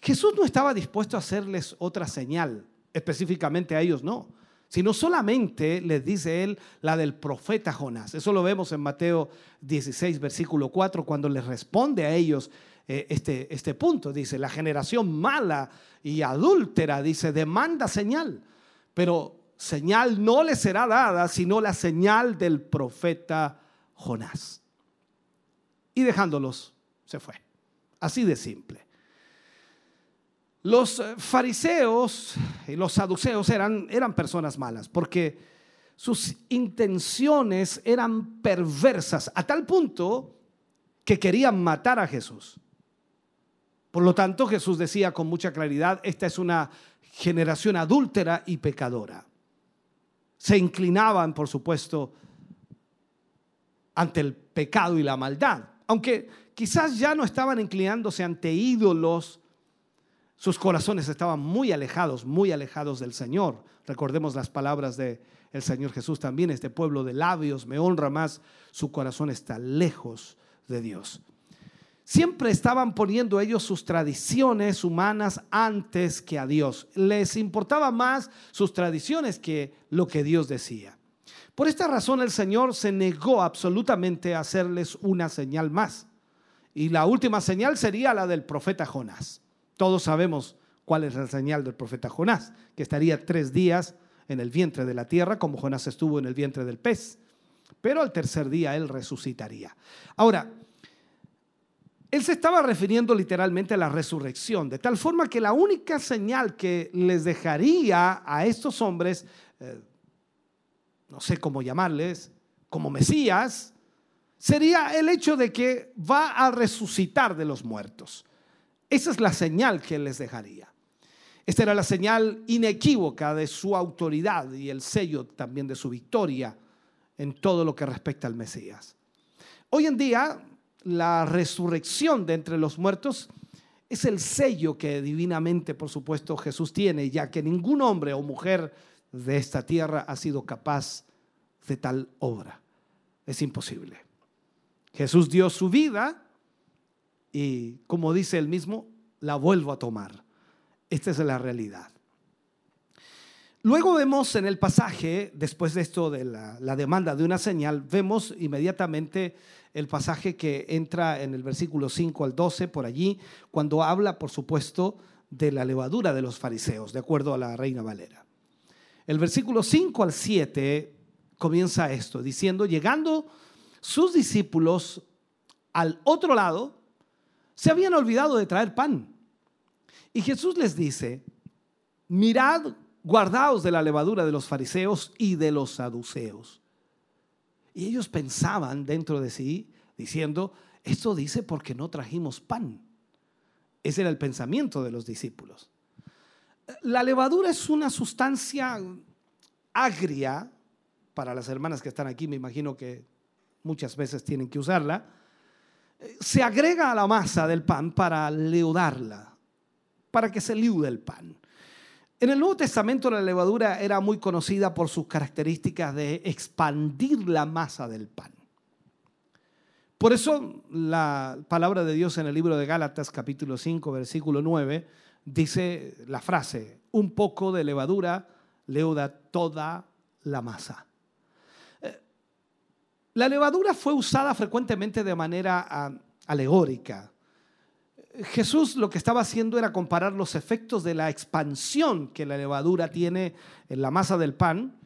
Jesús no estaba dispuesto a hacerles otra señal, específicamente a ellos no, sino solamente les dice él la del profeta Jonás. Eso lo vemos en Mateo 16, versículo 4, cuando les responde a ellos eh, este, este punto. Dice, la generación mala y adúltera, dice, demanda señal, pero señal no le será dada, sino la señal del profeta Jonás. Y dejándolos, se fue. Así de simple. Los fariseos y los saduceos eran, eran personas malas porque sus intenciones eran perversas a tal punto que querían matar a Jesús. Por lo tanto, Jesús decía con mucha claridad, esta es una generación adúltera y pecadora. Se inclinaban, por supuesto, ante el pecado y la maldad. Aunque quizás ya no estaban inclinándose ante ídolos, sus corazones estaban muy alejados, muy alejados del Señor. Recordemos las palabras del el Señor Jesús también, este pueblo de labios me honra más, su corazón está lejos de Dios. Siempre estaban poniendo ellos sus tradiciones humanas antes que a Dios. Les importaba más sus tradiciones que lo que Dios decía. Por esta razón el Señor se negó absolutamente a hacerles una señal más. Y la última señal sería la del profeta Jonás. Todos sabemos cuál es la señal del profeta Jonás, que estaría tres días en el vientre de la tierra, como Jonás estuvo en el vientre del pez. Pero al tercer día él resucitaría. Ahora, Él se estaba refiriendo literalmente a la resurrección, de tal forma que la única señal que les dejaría a estos hombres, eh, no sé cómo llamarles, como Mesías, sería el hecho de que va a resucitar de los muertos. Esa es la señal que les dejaría. Esta era la señal inequívoca de su autoridad y el sello también de su victoria en todo lo que respecta al Mesías. Hoy en día la resurrección de entre los muertos es el sello que divinamente, por supuesto, Jesús tiene, ya que ningún hombre o mujer de esta tierra ha sido capaz de tal obra. Es imposible. Jesús dio su vida y, como dice él mismo, la vuelvo a tomar. Esta es la realidad. Luego vemos en el pasaje, después de esto de la, la demanda de una señal, vemos inmediatamente el pasaje que entra en el versículo 5 al 12, por allí, cuando habla, por supuesto, de la levadura de los fariseos, de acuerdo a la Reina Valera. El versículo 5 al 7 comienza esto, diciendo, llegando sus discípulos al otro lado, se habían olvidado de traer pan. Y Jesús les dice, mirad, guardaos de la levadura de los fariseos y de los saduceos. Y ellos pensaban dentro de sí, diciendo, esto dice porque no trajimos pan. Ese era el pensamiento de los discípulos. La levadura es una sustancia agria, para las hermanas que están aquí, me imagino que muchas veces tienen que usarla, se agrega a la masa del pan para leudarla, para que se leude el pan. En el Nuevo Testamento la levadura era muy conocida por sus características de expandir la masa del pan. Por eso la palabra de Dios en el libro de Gálatas capítulo 5 versículo 9 dice la frase, un poco de levadura leuda toda la masa. La levadura fue usada frecuentemente de manera ah, alegórica Jesús lo que estaba haciendo era comparar los efectos de la expansión que la levadura tiene en la masa del pan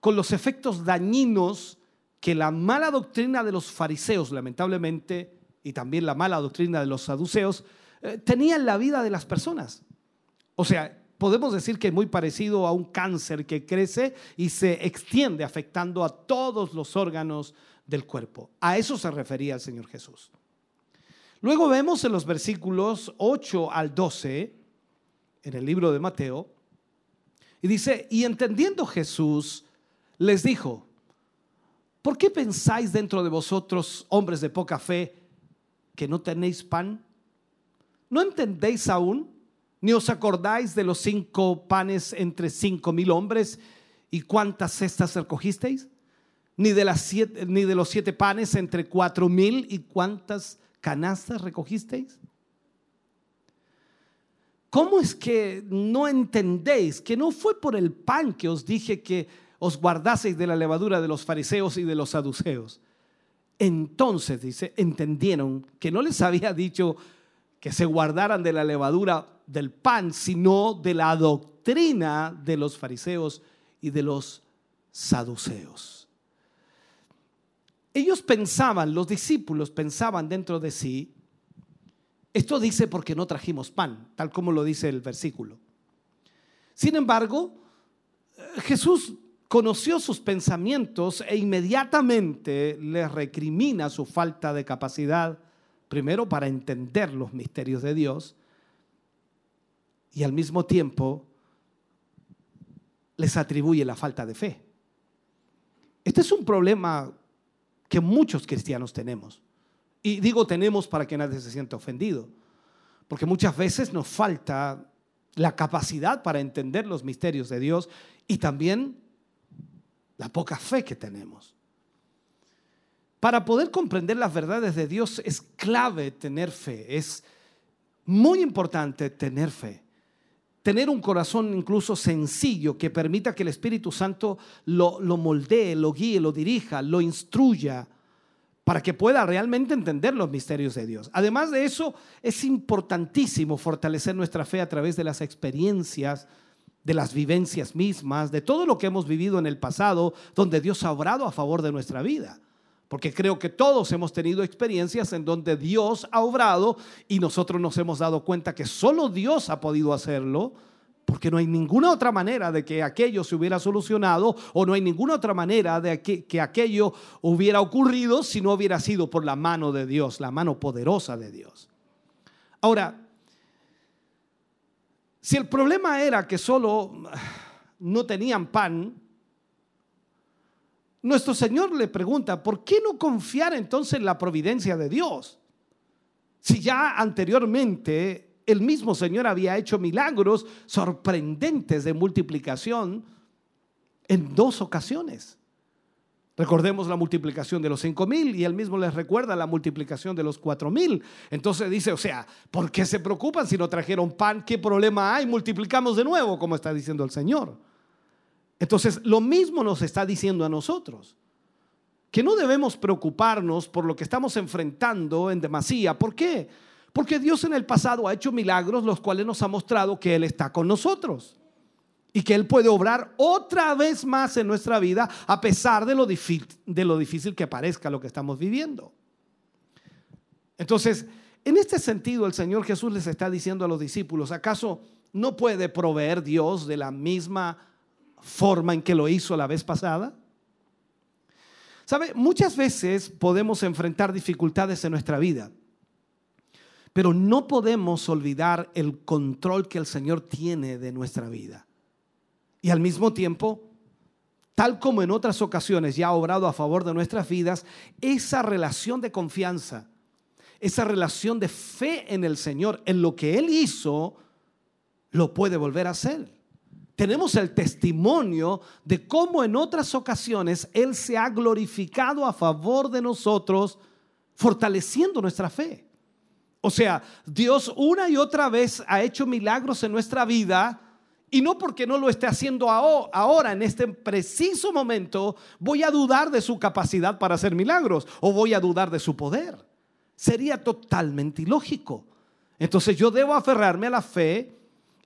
con los efectos dañinos que la mala doctrina de los fariseos, lamentablemente, y también la mala doctrina de los saduceos, eh, tenía en la vida de las personas. O sea, podemos decir que es muy parecido a un cáncer que crece y se extiende afectando a todos los órganos del cuerpo. A eso se refería el Señor Jesús. Luego vemos en los versículos 8 al 12, en el libro de Mateo, y dice, y entendiendo Jesús, les dijo, ¿por qué pensáis dentro de vosotros, hombres de poca fe, que no tenéis pan? ¿No entendéis aún? ¿Ni os acordáis de los cinco panes entre cinco mil hombres y cuántas cestas recogisteis? ¿Ni de, las siete, ni de los siete panes entre cuatro mil y cuántas canastas recogisteis? ¿Cómo es que no entendéis que no fue por el pan que os dije que os guardaseis de la levadura de los fariseos y de los saduceos? Entonces, dice, entendieron que no les había dicho que se guardaran de la levadura del pan, sino de la doctrina de los fariseos y de los saduceos. Ellos pensaban, los discípulos pensaban dentro de sí, esto dice porque no trajimos pan, tal como lo dice el versículo. Sin embargo, Jesús conoció sus pensamientos e inmediatamente les recrimina su falta de capacidad, primero para entender los misterios de Dios y al mismo tiempo les atribuye la falta de fe. Este es un problema que muchos cristianos tenemos. Y digo tenemos para que nadie se sienta ofendido, porque muchas veces nos falta la capacidad para entender los misterios de Dios y también la poca fe que tenemos. Para poder comprender las verdades de Dios es clave tener fe, es muy importante tener fe tener un corazón incluso sencillo que permita que el Espíritu Santo lo, lo moldee, lo guíe, lo dirija, lo instruya para que pueda realmente entender los misterios de Dios. Además de eso, es importantísimo fortalecer nuestra fe a través de las experiencias, de las vivencias mismas, de todo lo que hemos vivido en el pasado, donde Dios ha obrado a favor de nuestra vida. Porque creo que todos hemos tenido experiencias en donde Dios ha obrado y nosotros nos hemos dado cuenta que solo Dios ha podido hacerlo, porque no hay ninguna otra manera de que aquello se hubiera solucionado o no hay ninguna otra manera de que, que aquello hubiera ocurrido si no hubiera sido por la mano de Dios, la mano poderosa de Dios. Ahora, si el problema era que solo no tenían pan, nuestro Señor le pregunta, ¿por qué no confiar entonces en la providencia de Dios? Si ya anteriormente el mismo Señor había hecho milagros sorprendentes de multiplicación en dos ocasiones. Recordemos la multiplicación de los cinco mil y él mismo les recuerda la multiplicación de los cuatro mil. Entonces dice, o sea, ¿por qué se preocupan si no trajeron pan? ¿Qué problema hay? Multiplicamos de nuevo, como está diciendo el Señor. Entonces, lo mismo nos está diciendo a nosotros, que no debemos preocuparnos por lo que estamos enfrentando en demasía. ¿Por qué? Porque Dios en el pasado ha hecho milagros los cuales nos ha mostrado que Él está con nosotros y que Él puede obrar otra vez más en nuestra vida a pesar de lo, de lo difícil que parezca lo que estamos viviendo. Entonces, en este sentido, el Señor Jesús les está diciendo a los discípulos, ¿acaso no puede proveer Dios de la misma forma en que lo hizo la vez pasada? ¿Sabe? Muchas veces podemos enfrentar dificultades en nuestra vida, pero no podemos olvidar el control que el Señor tiene de nuestra vida. Y al mismo tiempo, tal como en otras ocasiones ya ha obrado a favor de nuestras vidas, esa relación de confianza, esa relación de fe en el Señor, en lo que Él hizo, lo puede volver a hacer tenemos el testimonio de cómo en otras ocasiones Él se ha glorificado a favor de nosotros, fortaleciendo nuestra fe. O sea, Dios una y otra vez ha hecho milagros en nuestra vida y no porque no lo esté haciendo ahora, en este preciso momento, voy a dudar de su capacidad para hacer milagros o voy a dudar de su poder. Sería totalmente ilógico. Entonces yo debo aferrarme a la fe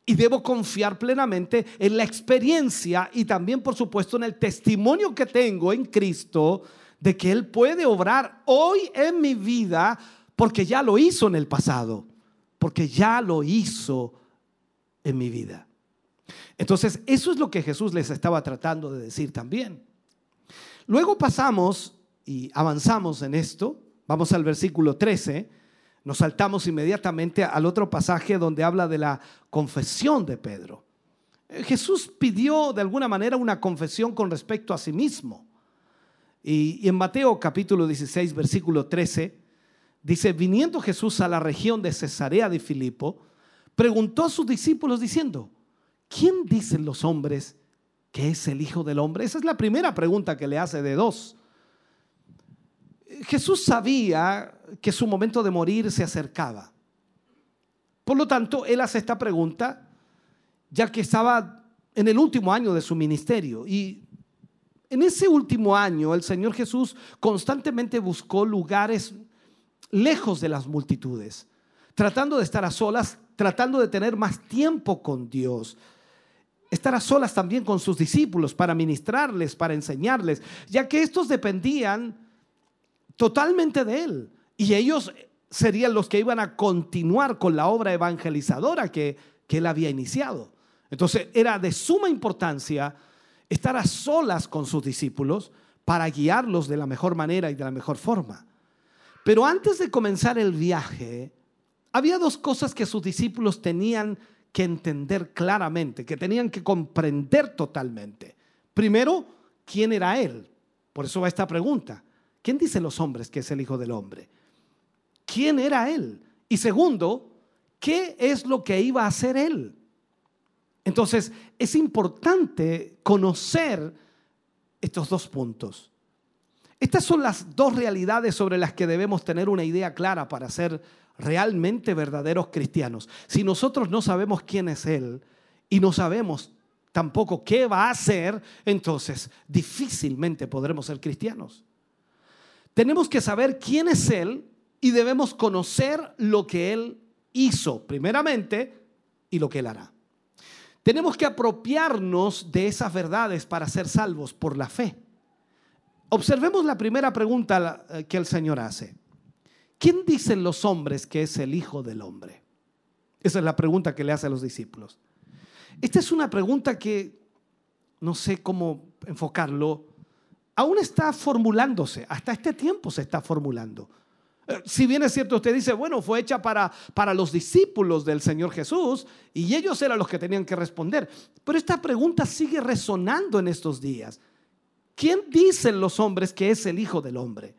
y debo confiar plenamente en la experiencia y también, por supuesto, en el testimonio que tengo en Cristo de que Él puede obrar hoy en mi vida porque ya lo hizo en el pasado, porque ya lo hizo en mi vida. Entonces, eso es lo que Jesús les estaba tratando de decir también. Luego pasamos y avanzamos en esto. Vamos al versículo 13 nos saltamos inmediatamente al otro pasaje donde habla de la confesión de Pedro. Eh, Jesús pidió de alguna manera una confesión con respecto a sí mismo. Y, en Mateo capítulo 16, versículo 13, dice, viniendo Jesús a la región de Cesarea de Filipo, preguntó a sus discípulos diciendo, ¿quién dicen los hombres que es el Hijo del Hombre? Esa es la primera pregunta que le hace de dos. Jesús sabía que su momento de morir se acercaba. Por lo tanto, él hace esta pregunta ya que estaba en el último año de su ministerio. Y en ese último año el Señor Jesús constantemente buscó lugares lejos de las multitudes, tratando de estar a solas, tratando de tener más tiempo con Dios. Estar a solas también con sus discípulos para ministrarles, para enseñarles, ya que estos dependían totalmente de Él. Y ellos serían los que iban a continuar con la obra evangelizadora que, él había iniciado. Entonces era de suma importancia estar a solas con sus discípulos para guiarlos de la mejor manera y de la mejor forma. Pero antes de comenzar el viaje, había dos cosas que sus discípulos tenían que entender claramente, que tenían que comprender totalmente. Primero, ¿quién era Él? Por eso va esta pregunta. ¿Quién dicen los hombres que es el Hijo del Hombre? Quién era él. Y segundo, qué es lo que iba a hacer él. Entonces, es importante conocer estos dos puntos. Estas son las dos realidades sobre las que debemos tener una idea clara para ser realmente verdaderos cristianos. Si nosotros no sabemos quién es Él y no sabemos tampoco qué va a hacer, entonces difícilmente podremos ser cristianos. Tenemos que saber quién es Él y debemos conocer lo que Él hizo, primeramente, y lo que Él hará. Tenemos que apropiarnos de esas verdades para ser salvos por la fe. Observemos la primera pregunta eh, que el Señor hace. ¿Quién dicen los hombres que es el Hijo del Hombre? Esa es la pregunta que le hace a los discípulos. Esta es una pregunta que no sé cómo enfocarlo. Aún está formulándose, hasta este tiempo se está formulando. Si bien es cierto, usted dice, bueno, fue hecha para, para los discípulos del Señor Jesús y ellos eran los que tenían que responder. Pero esta pregunta sigue resonando en estos días. ¿Quién dicen los hombres que es el Hijo del Hombre?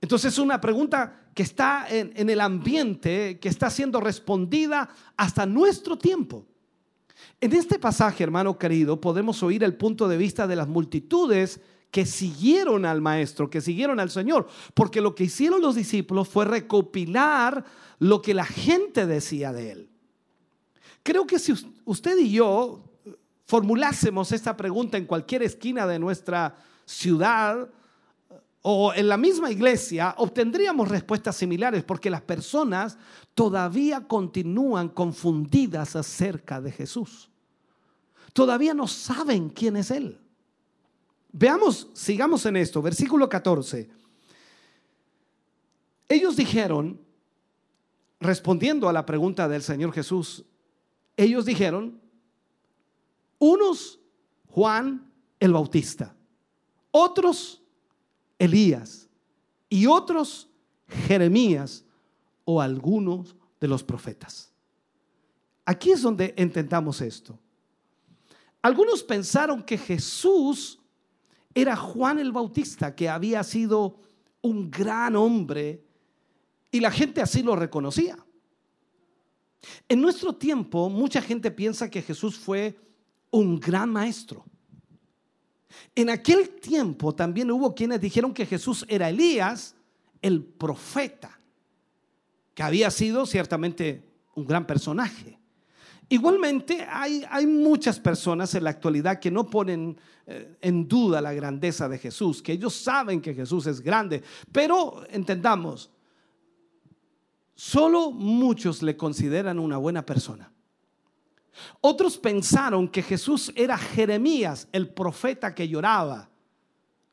Entonces es una pregunta que está en, en, el ambiente, que está siendo respondida hasta nuestro tiempo. En este pasaje, hermano querido, podemos oír el punto de vista de las multitudes que siguieron al maestro, que siguieron al Señor, porque lo que hicieron los discípulos fue recopilar lo que la gente decía de él. Creo que si usted y yo formulásemos esta pregunta en cualquier esquina de nuestra ciudad o en la misma iglesia, obtendríamos respuestas similares, porque las personas todavía continúan confundidas acerca de Jesús. Todavía no saben quién es Él. Veamos, sigamos en esto, versículo 14. Ellos dijeron, respondiendo a la pregunta del Señor Jesús, ellos dijeron, unos Juan el Bautista, otros Elías y otros Jeremías o algunos de los profetas. Aquí es donde intentamos esto. Algunos pensaron que Jesús era Juan el Bautista, que había sido un gran hombre y la gente así lo reconocía. En nuestro tiempo, mucha gente piensa que Jesús fue un gran maestro. En aquel tiempo también hubo quienes dijeron que Jesús era Elías, el profeta, que había sido ciertamente un gran personaje. Igualmente, hay, hay, muchas personas en la actualidad que no ponen eh, en duda la grandeza de Jesús, que ellos saben que Jesús es grande, pero entendamos, solo muchos le consideran una buena persona. Otros pensaron que Jesús era Jeremías, el profeta que lloraba.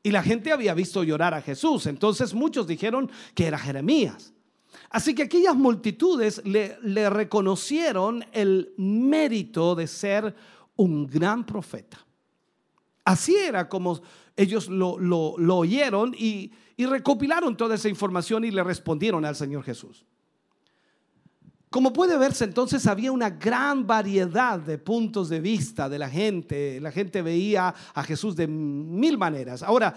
Y la gente había visto llorar a Jesús. Entonces muchos dijeron que era Jeremías. Así que aquellas multitudes le, reconocieron el mérito de ser un gran profeta. Así era como ellos lo, oyeron y, y recopilaron toda esa información y le respondieron al Señor Jesús. Como puede verse, entonces había una gran variedad de puntos de vista de la gente. La gente veía a Jesús de mil maneras. Ahora,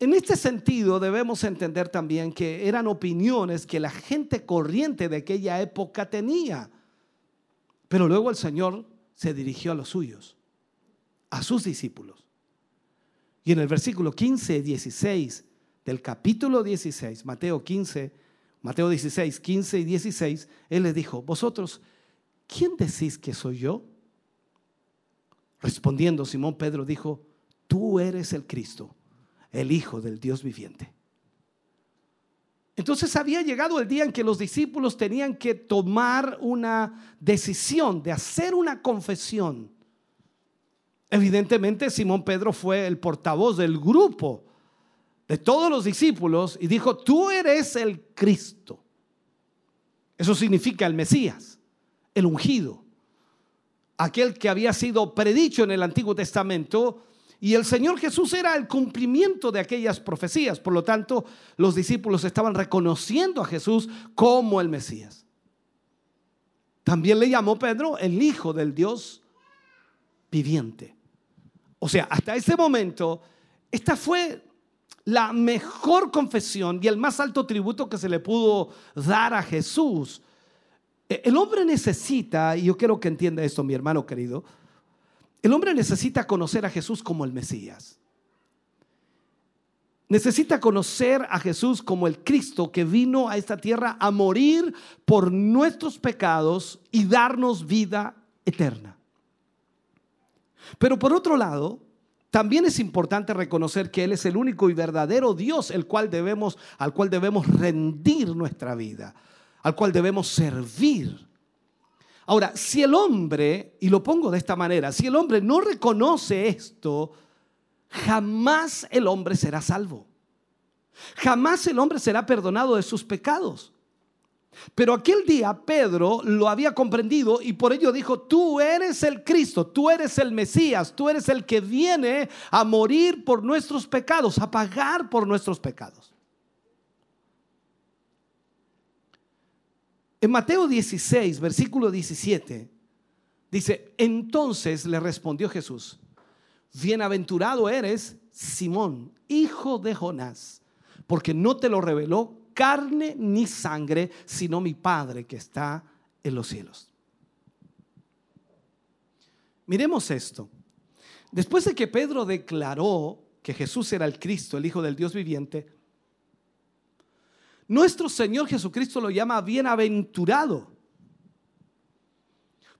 en este sentido debemos entender también que eran opiniones que la gente corriente de aquella época tenía. Pero luego el Señor se dirigió a los suyos, a sus discípulos. Y en el versículo 15, 16 del capítulo 16, Mateo 15, Mateo 16, 15 y 16, Él les dijo, vosotros, ¿quién decís que soy yo? Respondiendo Simón Pedro dijo, tú eres el Cristo el Hijo del Dios viviente. Entonces había llegado el día en que los discípulos tenían que tomar una decisión de hacer una confesión. Evidentemente Simón Pedro fue el portavoz del grupo de todos los discípulos y dijo, tú eres el Cristo. Eso significa el Mesías, el ungido, aquel que había sido predicho en el Antiguo Testamento y el Señor Jesús era el cumplimiento de aquellas profecías. Por lo tanto, los discípulos estaban reconociendo a Jesús como el Mesías. También le llamó Pedro el Hijo del Dios viviente. O sea, hasta ese momento, esta fue la mejor confesión y el más alto tributo que se le pudo dar a Jesús. E, el hombre necesita, y yo quiero que entienda esto, mi hermano querido, el hombre necesita conocer a Jesús como el Mesías. Necesita conocer a Jesús como el Cristo que vino a esta tierra a morir por nuestros pecados y darnos vida eterna. Pero por otro lado, también es importante reconocer que Él es el único y verdadero Dios el cual debemos, al cual debemos rendir nuestra vida, al cual debemos servir. Ahora, si el hombre, y lo pongo de esta manera, si el hombre no reconoce esto, jamás el hombre será salvo. Jamás el hombre será perdonado de sus pecados. Pero aquel día Pedro lo había comprendido y por ello dijo, tú eres el Cristo, tú eres el Mesías, tú eres el que viene a morir por nuestros pecados, a pagar por nuestros pecados. En Mateo 16, versículo 17, dice, entonces le respondió Jesús, bienaventurado eres, Simón, hijo de Jonás, porque no te lo reveló carne ni sangre, sino mi Padre que está en los cielos. Miremos esto. Después de que Pedro declaró que Jesús era el Cristo, el Hijo del Dios viviente, nuestro Señor Jesucristo lo llama bienaventurado.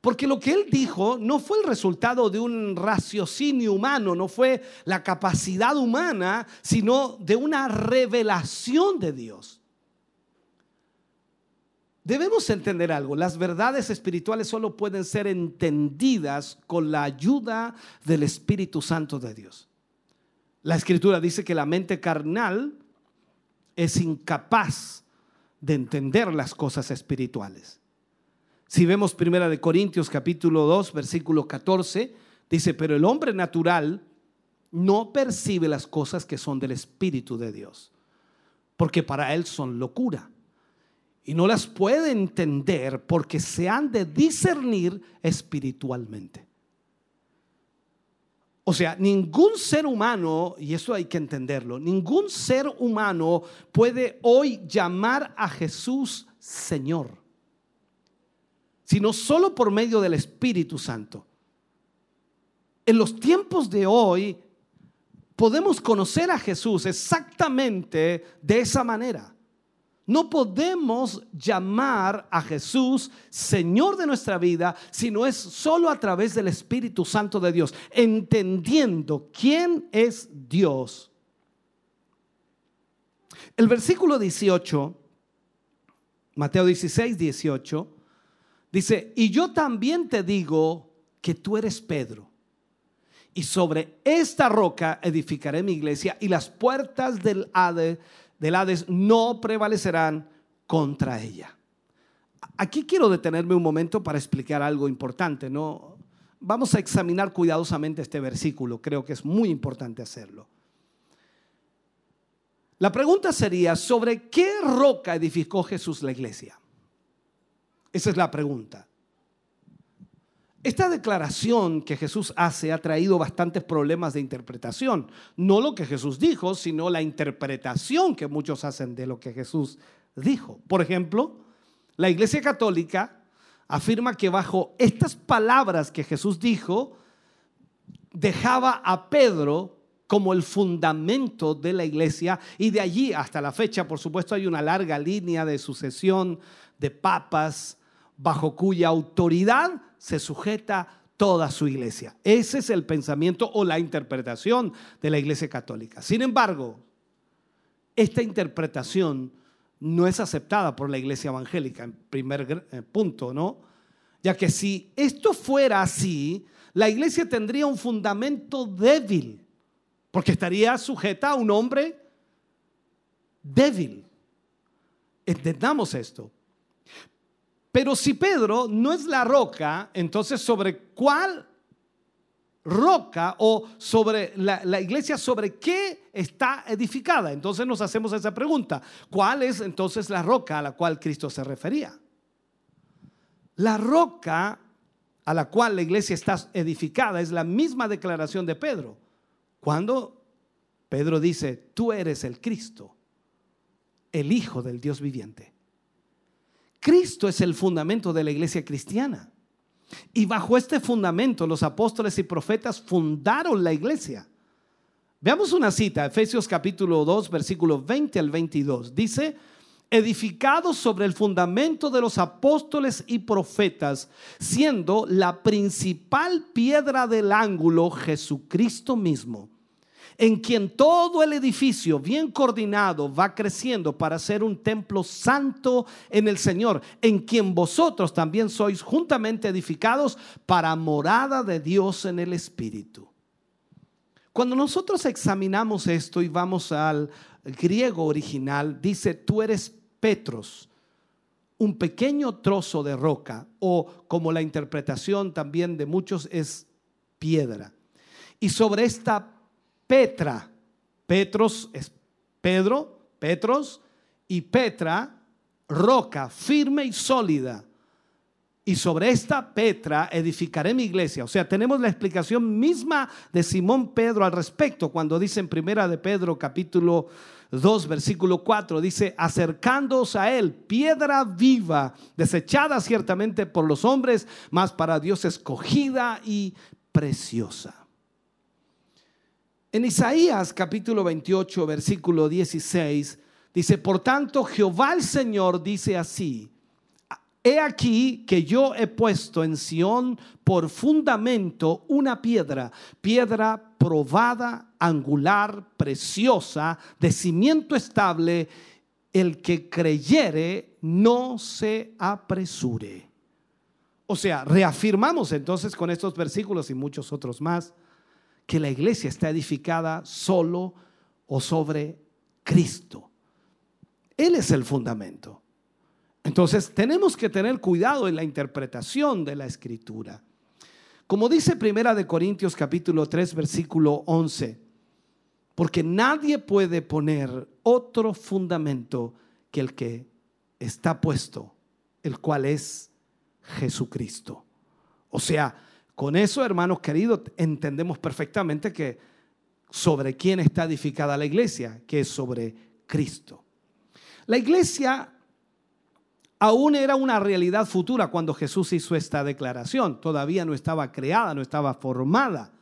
Porque lo que él dijo no fue el resultado de un raciocinio humano, no fue la capacidad humana, sino de una revelación de Dios. Debemos entender algo, las verdades espirituales solo pueden ser entendidas con la ayuda del Espíritu Santo de Dios. La escritura dice que la mente carnal es incapaz de entender las cosas espirituales. Si vemos Primera de Corintios capítulo 2, versículo 14, dice, "Pero el hombre natural no percibe las cosas que son del espíritu de Dios, porque para él son locura." Y no las puede entender porque se han de discernir espiritualmente. O sea, ningún ser humano, y eso hay que entenderlo, ningún ser humano puede hoy llamar a Jesús Señor, sino solo por medio del Espíritu Santo. En los tiempos de hoy podemos conocer a Jesús exactamente de esa manera. No podemos llamar a Jesús Señor de nuestra vida si no es solo a través del Espíritu Santo de Dios, entendiendo quién es Dios. El versículo 18, Mateo 16, 18, dice, y yo también te digo que tú eres Pedro. Y sobre esta roca edificaré mi iglesia y las puertas del Hades del Hades no prevalecerán contra ella. Aquí quiero detenerme un momento para explicar algo importante, ¿no? Vamos a examinar cuidadosamente este versículo, creo que es muy importante hacerlo. La pregunta sería, ¿sobre qué roca edificó Jesús la iglesia? Esa es la pregunta. Esta declaración que Jesús hace ha traído bastantes problemas de interpretación. No lo que Jesús dijo, sino la interpretación que muchos hacen de lo que Jesús dijo. Por ejemplo, la Iglesia Católica afirma que bajo estas palabras que Jesús dijo, dejaba a Pedro como el fundamento de la iglesia y de allí hasta la fecha, por supuesto, hay una larga línea de sucesión de papas bajo cuya autoridad se sujeta toda su iglesia. Ese es el pensamiento o la interpretación de la iglesia católica. Sin embargo, esta interpretación no es aceptada por la iglesia evangélica, en primer eh, punto, ¿no? Ya que si esto fuera así, la iglesia tendría un fundamento débil, porque estaría sujeta a un hombre débil. Entendamos esto. Pero si Pedro no es la roca, entonces sobre cuál roca o sobre la, iglesia, sobre qué está edificada. Entonces nos hacemos esa pregunta. ¿Cuál es entonces la roca a la cual Cristo se refería? La roca a la cual la iglesia está edificada es la misma declaración de Pedro. Cuando Pedro dice, tú eres el Cristo, el Hijo del Dios viviente. Cristo es el fundamento de la iglesia cristiana. Y bajo este fundamento los apóstoles y profetas fundaron la iglesia. Veamos una cita, Efesios capítulo 2, versículos 20 al 22. Dice, edificados sobre el fundamento de los apóstoles y profetas, siendo la principal piedra del ángulo Jesucristo mismo en quien todo el edificio bien coordinado va creciendo para ser un templo santo en el Señor, en quien vosotros también sois juntamente edificados para morada de Dios en el Espíritu. Cuando nosotros examinamos esto y vamos al griego original, dice, tú eres Petros, un pequeño trozo de roca, o como la interpretación también de muchos es piedra. Y sobre esta Petra, Petros es Pedro, Petros, y Petra, roca firme y sólida. Y sobre esta Petra edificaré mi iglesia. O sea, tenemos la explicación misma de Simón Pedro al respecto cuando dice en primera de Pedro capítulo 2 versículo 4 dice, acercándoos a él, piedra viva, desechada ciertamente por los hombres, mas para Dios escogida y preciosa. En Isaías capítulo 28 versículo 16 dice, por tanto Jehová el Señor dice así, He aquí que yo he puesto en Sión por fundamento una piedra, piedra probada, angular, preciosa, de cimiento estable. El que creyere no se apresure. O sea, reafirmamos entonces con estos versículos y muchos otros más que la iglesia está edificada solo o sobre Cristo. Él es el fundamento. Entonces tenemos que tener cuidado en la interpretación de la escritura. Como dice Primera de Corintios capítulo 3 versículo 11, porque nadie puede poner otro fundamento que el que está puesto, el cual es Jesucristo. O sea, con eso, hermanos queridos, entendemos perfectamente que sobre quién está edificada la iglesia, que es sobre Cristo. La iglesia aún era una realidad futura cuando Jesús hizo esta declaración. Todavía no estaba creada, no estaba formada.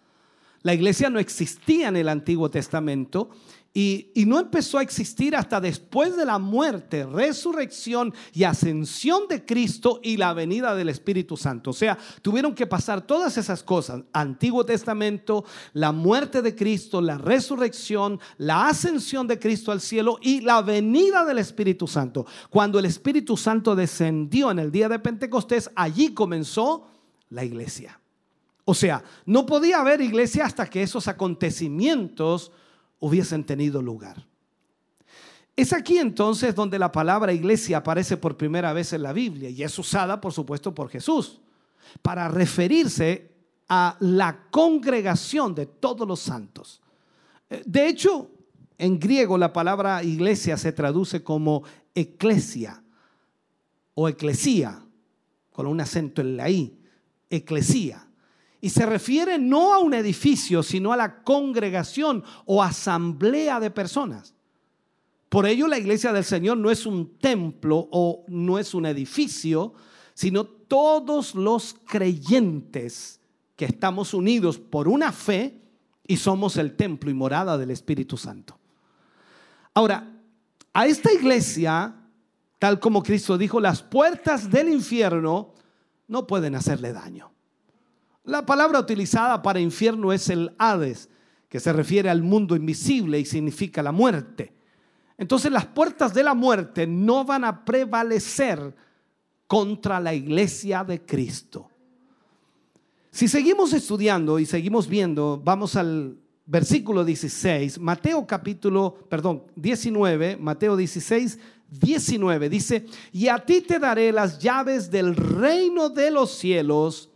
La iglesia no existía en el Antiguo Testamento y, no empezó a existir hasta después de la muerte, resurrección y ascensión de Cristo y la venida del Espíritu Santo. O sea, tuvieron que pasar todas esas cosas. Antiguo Testamento, la muerte de Cristo, la resurrección, la ascensión de Cristo al cielo y la venida del Espíritu Santo. Cuando el Espíritu Santo descendió en el día de Pentecostés, allí comenzó la iglesia. O sea, no podía haber iglesia hasta que esos acontecimientos hubiesen tenido lugar. Es aquí entonces donde la palabra iglesia aparece por primera vez en la Biblia y es usada, por supuesto, por Jesús para referirse a la congregación de todos los santos. Eh, de hecho, en griego la palabra iglesia se traduce como eclesia o eclesía, con un acento en la I, eclesía. Y se refiere no a un edificio, sino a la congregación o asamblea de personas. Por ello la iglesia del Señor no es un templo o no es un edificio, sino todos los creyentes que estamos unidos por una fe y somos el templo y morada del Espíritu Santo. Ahora, a esta iglesia, tal como Cristo dijo, las puertas del infierno no pueden hacerle daño. La palabra utilizada para infierno es el Hades, que se refiere al mundo invisible y significa la muerte. Entonces las puertas de la muerte no van a prevalecer contra la iglesia de Cristo. Si seguimos estudiando y seguimos viendo, vamos al versículo 16, Mateo capítulo, perdón, 19, Mateo 16, 19, dice, y a ti te daré las llaves del reino de los cielos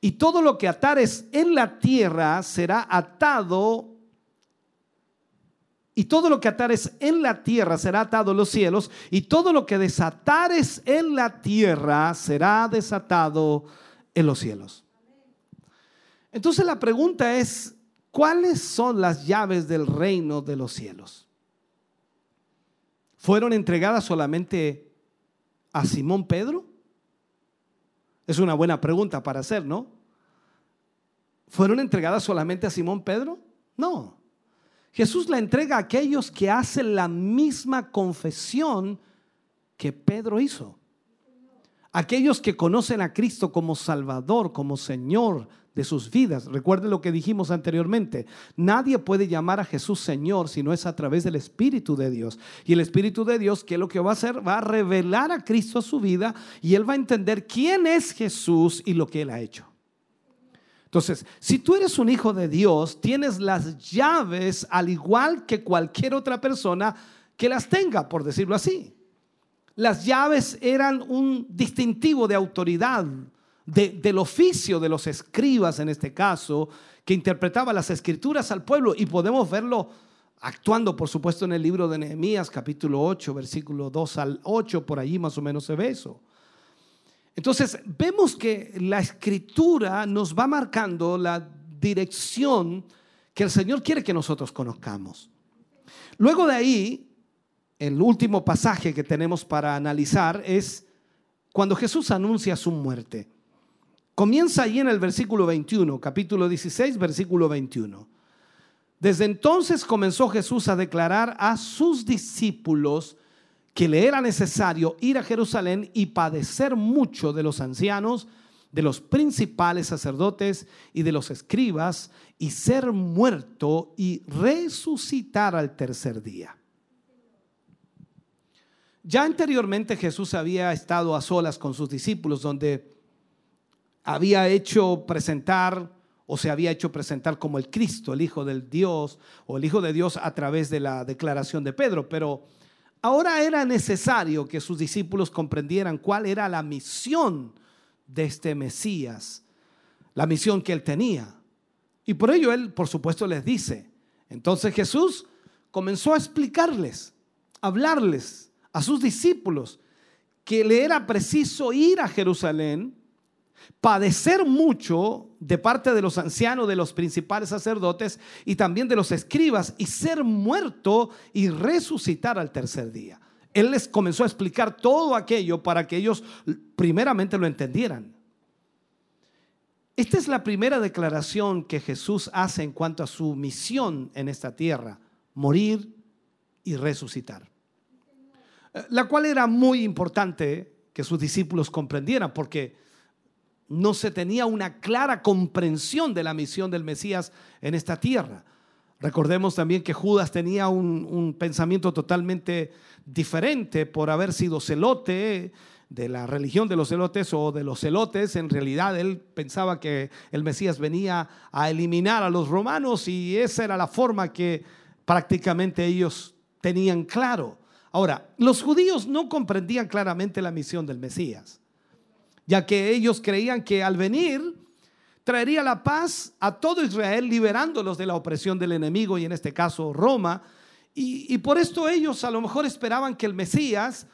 y todo lo que atares en la tierra será atado. Y todo lo que atares en la tierra será atado en los cielos. Y todo lo que desatares en la tierra será desatado en los cielos. Entonces la pregunta es, ¿cuáles son las llaves del reino de los cielos? ¿Fueron entregadas solamente a Simón Pedro? Es una buena pregunta para hacer, ¿no? ¿Fueron entregadas solamente a Simón Pedro? No. Jesús la entrega a aquellos que hacen la misma confesión que Pedro hizo. Aquellos que conocen a Cristo como Salvador, como Señor de sus vidas. Recuerden lo que dijimos anteriormente. Nadie puede llamar a Jesús Señor si no es a través del Espíritu de Dios. Y el Espíritu de Dios, ¿qué es lo que va a hacer? Va a revelar a Cristo a su vida y él va a entender quién es Jesús y lo que él ha hecho. Entonces, si tú eres un hijo de Dios, tienes las llaves al igual que cualquier otra persona que las tenga, por decirlo así. Las llaves eran un distintivo de autoridad, del oficio de los escribas en este caso, que interpretaba las escrituras al pueblo y podemos verlo actuando, por supuesto, en el libro de Nehemías, capítulo 8, versículo 2 al 8, por allí más o menos se ve eso. Entonces, vemos que la escritura nos va marcando la dirección que el Señor quiere que nosotros conozcamos. Luego de ahí, el último pasaje que tenemos para analizar es cuando Jesús anuncia su muerte. Comienza ahí en el versículo 21, capítulo 16, versículo 21. Desde entonces comenzó Jesús a declarar a sus discípulos que le era necesario ir a Jerusalén y padecer mucho de los ancianos, de los principales sacerdotes y de los escribas, y ser muerto y resucitar al tercer día. Ya anteriormente Jesús había estado a solas con sus discípulos, donde había hecho presentar o se había hecho presentar como el Cristo, el Hijo del Dios, o el Hijo de Dios a través de la declaración de Pedro. Pero ahora era necesario que sus discípulos comprendieran cuál era la misión de este Mesías, la misión que él tenía. Y por ello él, por supuesto, les dice. Entonces Jesús comenzó a explicarles, a hablarles a sus discípulos que le era preciso ir a Jerusalén padecer mucho de parte de los ancianos, de los principales sacerdotes y también de los escribas y ser muerto y resucitar al tercer día. Él les comenzó a explicar todo aquello para que ellos primeramente lo entendieran. Esta es la primera declaración que Jesús hace en cuanto a su misión en esta tierra, morir y resucitar. La cual era muy importante que sus discípulos comprendieran porque no se tenía una clara comprensión de la misión del Mesías en esta tierra. Recordemos también que Judas tenía un, pensamiento totalmente diferente por haber sido celote de la religión de los celotes o de los celotes. En realidad él pensaba que el Mesías venía a eliminar a los romanos y esa era la forma que prácticamente ellos tenían claro. Ahora, los judíos no comprendían claramente la misión del Mesías ya que ellos creían que al venir traería la paz a todo Israel, liberándolos de la opresión del enemigo y en este caso Roma. Y, por esto ellos a lo mejor esperaban que el Mesías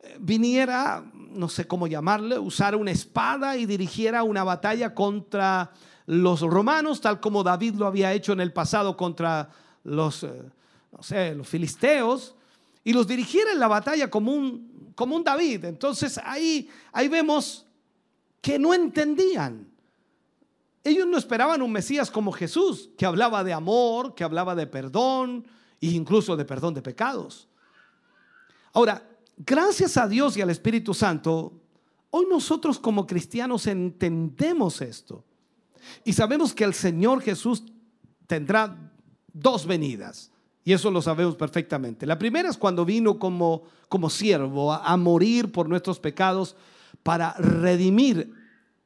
eh, viniera, no sé cómo llamarle, usara una espada y dirigiera una batalla contra los romanos, tal como David lo había hecho en el pasado contra los, eh, no sé, los filisteos, y los dirigiera en la batalla como un, como un David. Entonces ahí, ahí vemos que no entendían. Ellos no esperaban un Mesías como Jesús, que hablaba de amor, que hablaba de perdón e incluso de perdón de pecados. Ahora, gracias a Dios y al Espíritu Santo, hoy nosotros como cristianos entendemos esto y sabemos que el Señor Jesús tendrá dos venidas. Y eso lo sabemos perfectamente. La primera es cuando vino como, como siervo a, morir por nuestros pecados para redimir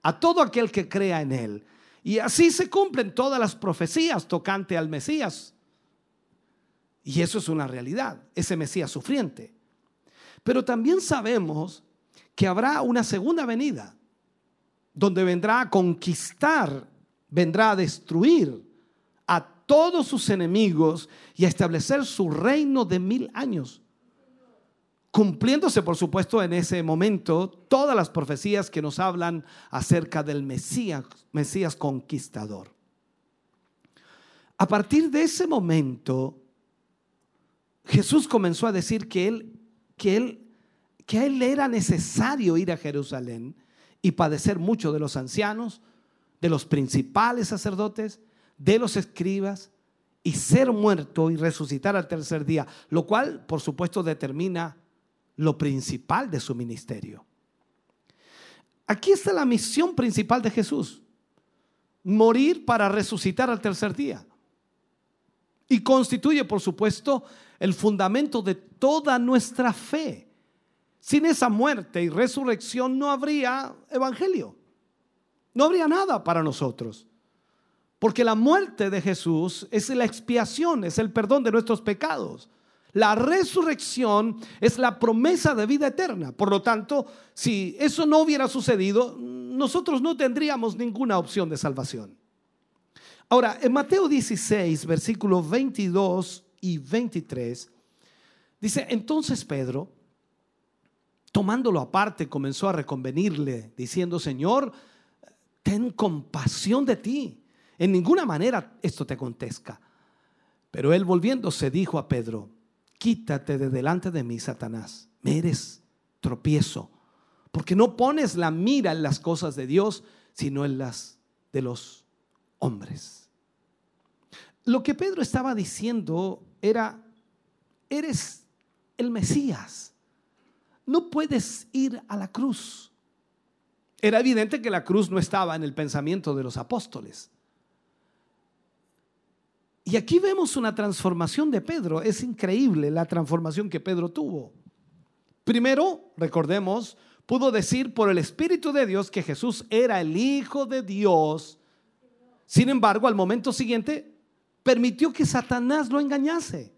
a todo aquel que crea en Él. Y así se cumplen todas las profecías tocante al Mesías. Y eso es una realidad, ese Mesías sufriente. Pero también sabemos que habrá una segunda venida, donde vendrá a conquistar, vendrá a destruir a todos sus enemigos y a establecer su reino de mil años cumpliéndose por supuesto en ese momento todas las profecías que nos hablan acerca del Mesías, Mesías conquistador. A partir de ese momento, Jesús comenzó a decir que él, que él, que a él era necesario ir a Jerusalén y padecer mucho de los ancianos, de los principales sacerdotes, de los escribas, y ser muerto y resucitar al tercer día, lo cual por supuesto determina lo principal de su ministerio. Aquí está la misión principal de Jesús. Morir para resucitar al tercer día. Y constituye, por supuesto, el fundamento de toda nuestra fe. Sin esa muerte y resurrección no habría evangelio. No habría nada para nosotros. Porque la muerte de Jesús es la expiación, es el perdón de nuestros pecados. La resurrección es la promesa de vida eterna. Por lo tanto, si eso no hubiera sucedido, nosotros no tendríamos ninguna opción de salvación. Ahora, en Mateo 16, versículos 22 y 23, dice, entonces Pedro, tomándolo aparte, comenzó a reconvenirle, diciendo, Señor, ten compasión de ti. En ninguna manera esto te acontezca. Pero él volviéndose dijo a Pedro, quítate de delante de mí, Satanás. Me eres tropiezo, porque no pones la mira en las cosas de Dios, sino en las de los hombres. Lo que Pedro estaba diciendo era, eres el Mesías, no puedes ir a la cruz. Era evidente que la cruz no estaba en el pensamiento de los apóstoles. Y aquí vemos una transformación de Pedro. Es increíble la transformación que Pedro tuvo. Primero, recordemos, pudo decir por el Espíritu de Dios que Jesús era el Hijo de Dios. Sin embargo, al momento siguiente, permitió que Satanás lo engañase.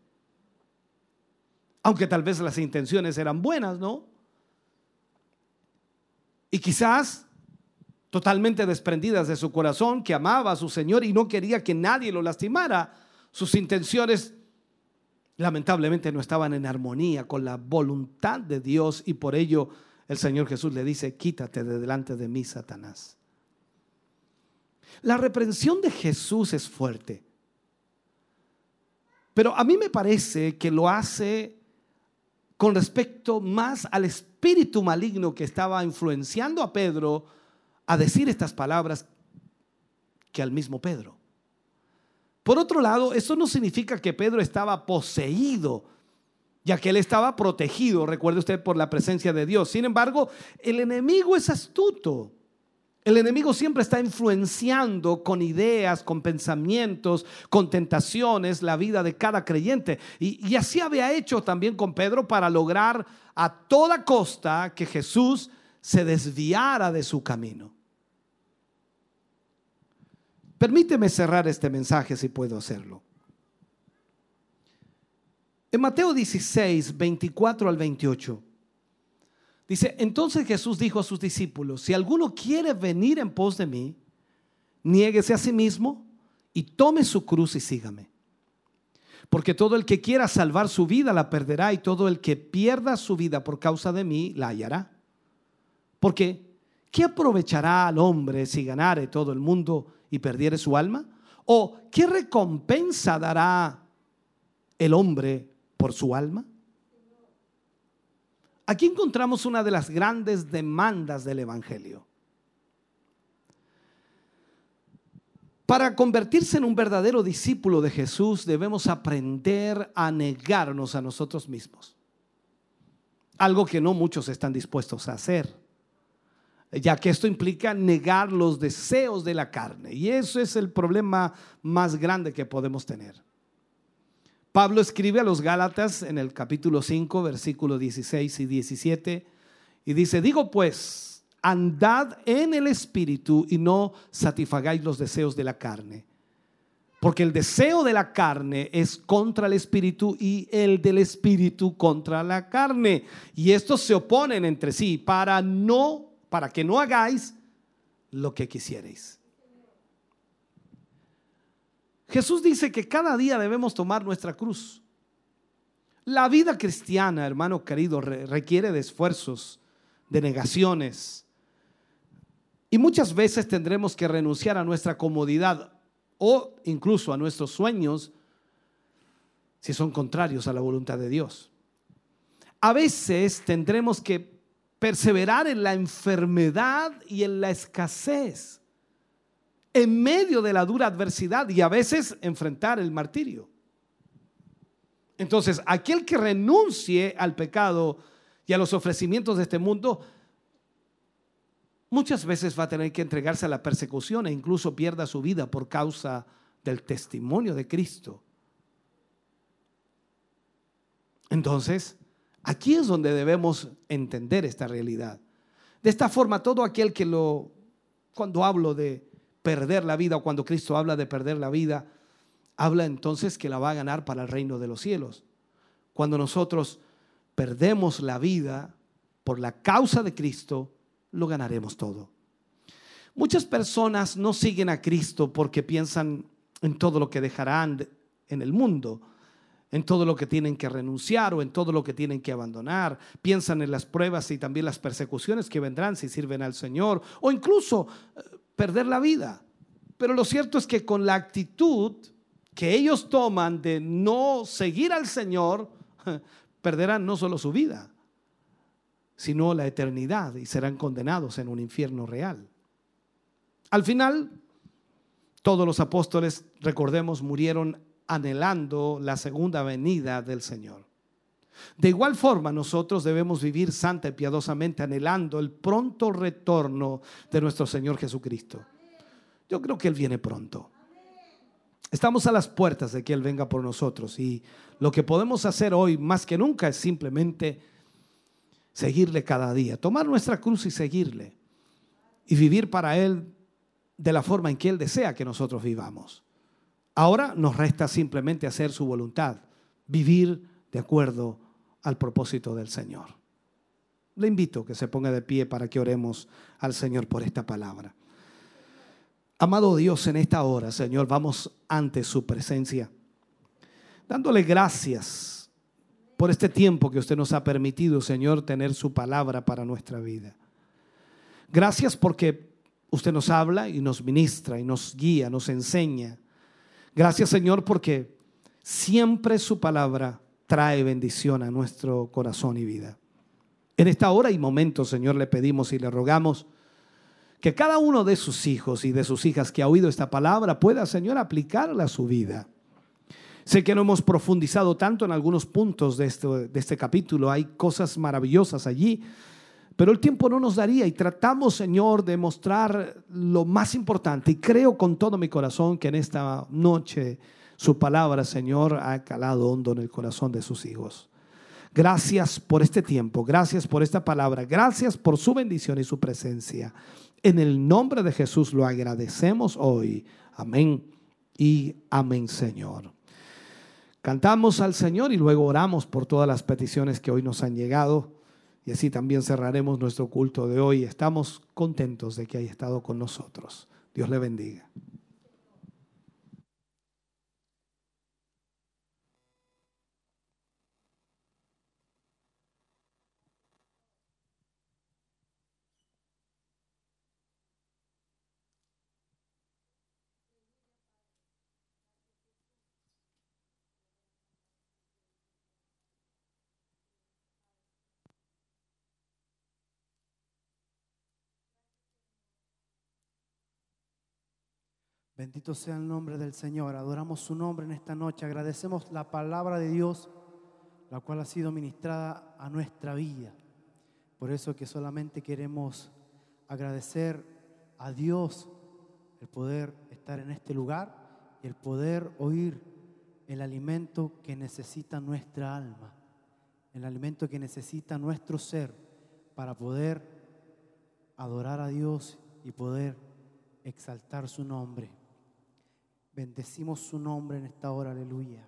Aunque tal vez las intenciones eran buenas, ¿no? Y quizás totalmente desprendidas de su corazón, que amaba a su Señor y no quería que nadie lo lastimara. Sus intenciones lamentablemente no estaban en armonía con la voluntad de Dios y por ello el Señor Jesús le dice, quítate de delante de mí, Satanás. La reprensión de Jesús es fuerte, pero a mí me parece que lo hace con respecto más al espíritu maligno que estaba influenciando a Pedro a decir estas palabras que al mismo Pedro. Por otro lado, eso no significa que Pedro estaba poseído, ya que él estaba protegido, recuerde usted, por la presencia de Dios. Sin embargo, el enemigo es astuto. El enemigo siempre está influenciando con ideas, con pensamientos, con tentaciones la vida de cada creyente. Y, y, así había hecho también con Pedro para lograr a toda costa que Jesús se desviara de su camino. Permíteme cerrar este mensaje si puedo hacerlo. En Mateo 16, 24 al 28, dice, entonces Jesús dijo a sus discípulos, si alguno quiere venir en pos de mí, niéguese a sí mismo y tome su cruz y sígame. Porque todo el que quiera salvar su vida la perderá y todo el que pierda su vida por causa de mí la hallará. Porque, ¿qué aprovechará al hombre si ganare todo el mundo y perdiere su alma? ¿O qué recompensa dará el hombre por su alma? Aquí encontramos una de las grandes demandas del Evangelio. Para convertirse en un verdadero discípulo de Jesús debemos aprender a negarnos a nosotros mismos. Algo que no muchos están dispuestos a hacer ya que esto implica negar los deseos de la carne. Y eso es el problema más grande que podemos tener. Pablo escribe a los Gálatas en el capítulo 5, versículos 16 y 17, y dice, digo pues, andad en el espíritu y no satisfagáis los deseos de la carne. Porque el deseo de la carne es contra el espíritu y el del espíritu contra la carne. Y estos se oponen entre sí para no para que no hagáis lo que quisierais. Jesús dice que cada día debemos tomar nuestra cruz. La vida cristiana, hermano querido, requiere de esfuerzos, de negaciones. Y muchas veces tendremos que renunciar a nuestra comodidad o incluso a nuestros sueños si son contrarios a la voluntad de Dios. A veces tendremos que perseverar en la enfermedad y en la escasez, en medio de la dura adversidad y a veces enfrentar el martirio. Entonces, aquel que renuncie al pecado y a los ofrecimientos de este mundo, muchas veces va a tener que entregarse a la persecución e incluso pierda su vida por causa del testimonio de Cristo. Entonces, Aquí es donde debemos entender esta realidad. De esta forma, todo aquel que lo, cuando hablo de perder la vida, o cuando Cristo habla de perder la vida, habla entonces que la va a ganar para el reino de los cielos. Cuando nosotros perdemos la vida por la causa de Cristo, lo ganaremos todo. Muchas personas no siguen a Cristo porque piensan en todo lo que dejarán en el mundo, en todo lo que tienen que renunciar o en todo lo que tienen que abandonar. Piensan en las pruebas y también las persecuciones que vendrán si sirven al Señor o incluso eh, perder la vida. Pero lo cierto es que con la actitud que ellos toman de no seguir al Señor, perderán no solo su vida, sino la eternidad y serán condenados en un infierno real. Al final, todos los apóstoles, recordemos, murieron anhelando la segunda venida del Señor. De igual forma, nosotros debemos vivir santa y piadosamente anhelando el pronto retorno de nuestro Señor Jesucristo. Yo creo que Él viene pronto. Estamos a las puertas de que Él venga por nosotros y lo que podemos hacer hoy más que nunca es simplemente seguirle cada día, tomar nuestra cruz y seguirle y vivir para Él de la forma en que Él desea que nosotros vivamos. Ahora nos resta simplemente hacer su voluntad, vivir de acuerdo al propósito del Señor. Le invito a que se ponga de pie para que oremos al Señor por esta palabra. Amado Dios, en esta hora, Señor, vamos ante su presencia, dándole gracias por este tiempo que usted nos ha permitido, Señor, tener su palabra para nuestra vida. Gracias porque Usted nos habla y nos ministra y nos guía, nos enseña. Gracias Señor porque siempre su palabra trae bendición a nuestro corazón y vida. En esta hora y momento, Señor, le pedimos y le rogamos que cada uno de sus hijos y de sus hijas que ha oído esta palabra pueda, Señor, aplicarla a su vida. Sé que no hemos profundizado tanto en algunos puntos de este, de este capítulo, hay cosas maravillosas allí, pero el tiempo no nos daría y tratamos, Señor, de mostrar lo más importante. Y creo con todo mi corazón que en esta noche su palabra, Señor, ha calado hondo en el corazón de sus hijos. Gracias por este tiempo, gracias por esta palabra, gracias por su bendición y su presencia. En el nombre de Jesús lo agradecemos hoy. Amén y amén, Señor. Cantamos al Señor y luego oramos por todas las peticiones que hoy nos han llegado. Y así también cerraremos nuestro culto de hoy. Estamos contentos de que haya estado con nosotros. Dios le bendiga. Bendito sea el nombre del Señor. Adoramos su nombre en esta noche. Agradecemos la palabra de Dios, la cual ha sido ministrada a nuestra vida. Por eso que solamente queremos agradecer a Dios el poder estar en este lugar y el poder oír el alimento que necesita nuestra alma, el alimento que necesita nuestro ser para poder adorar a Dios y poder exaltar su nombre. Bendecimos su nombre en esta hora, aleluya.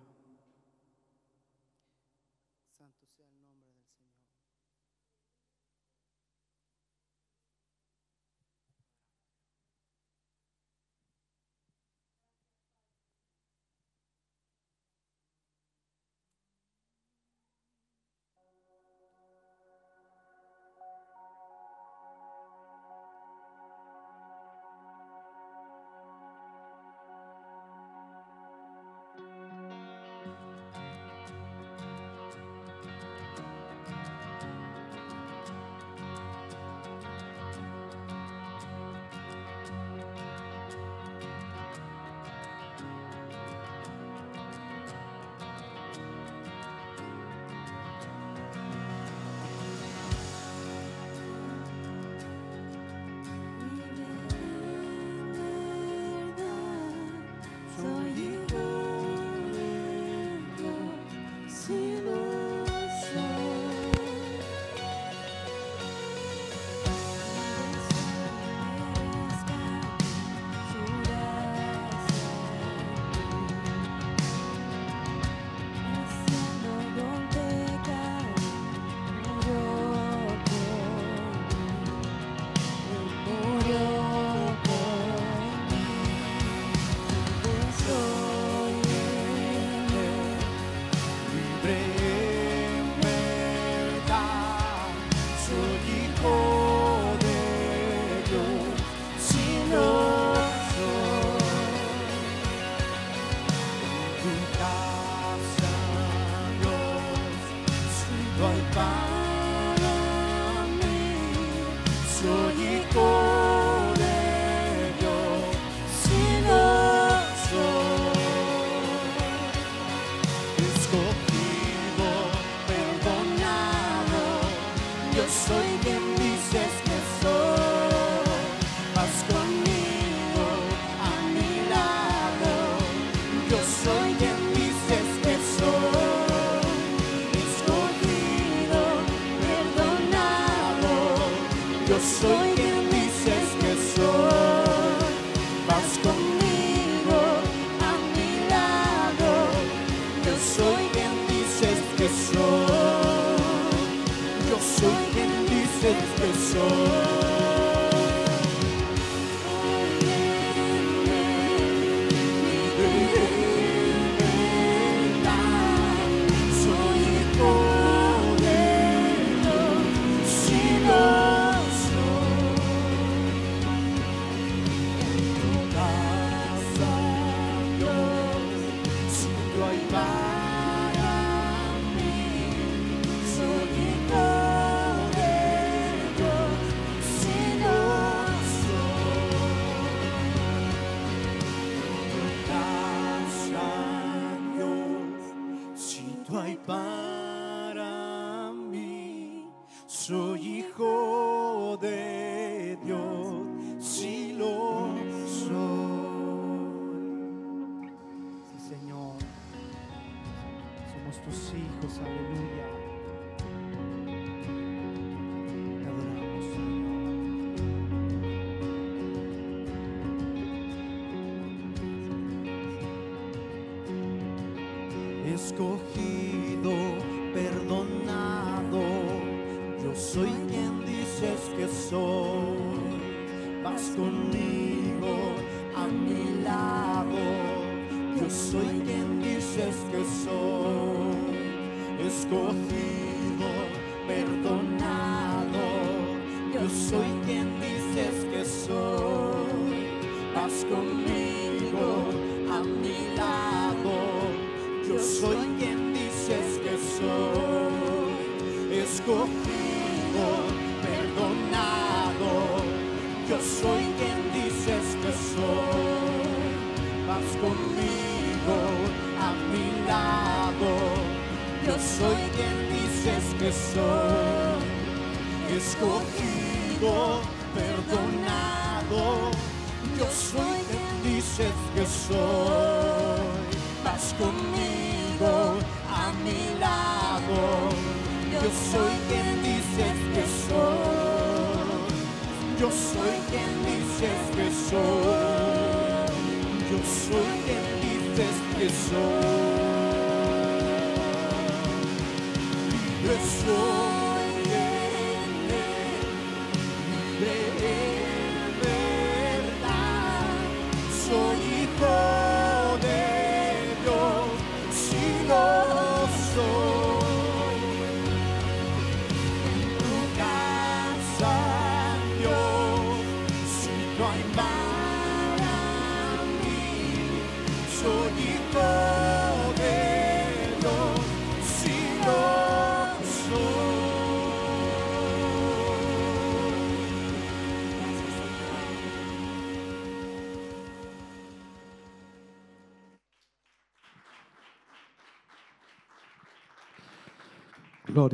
No que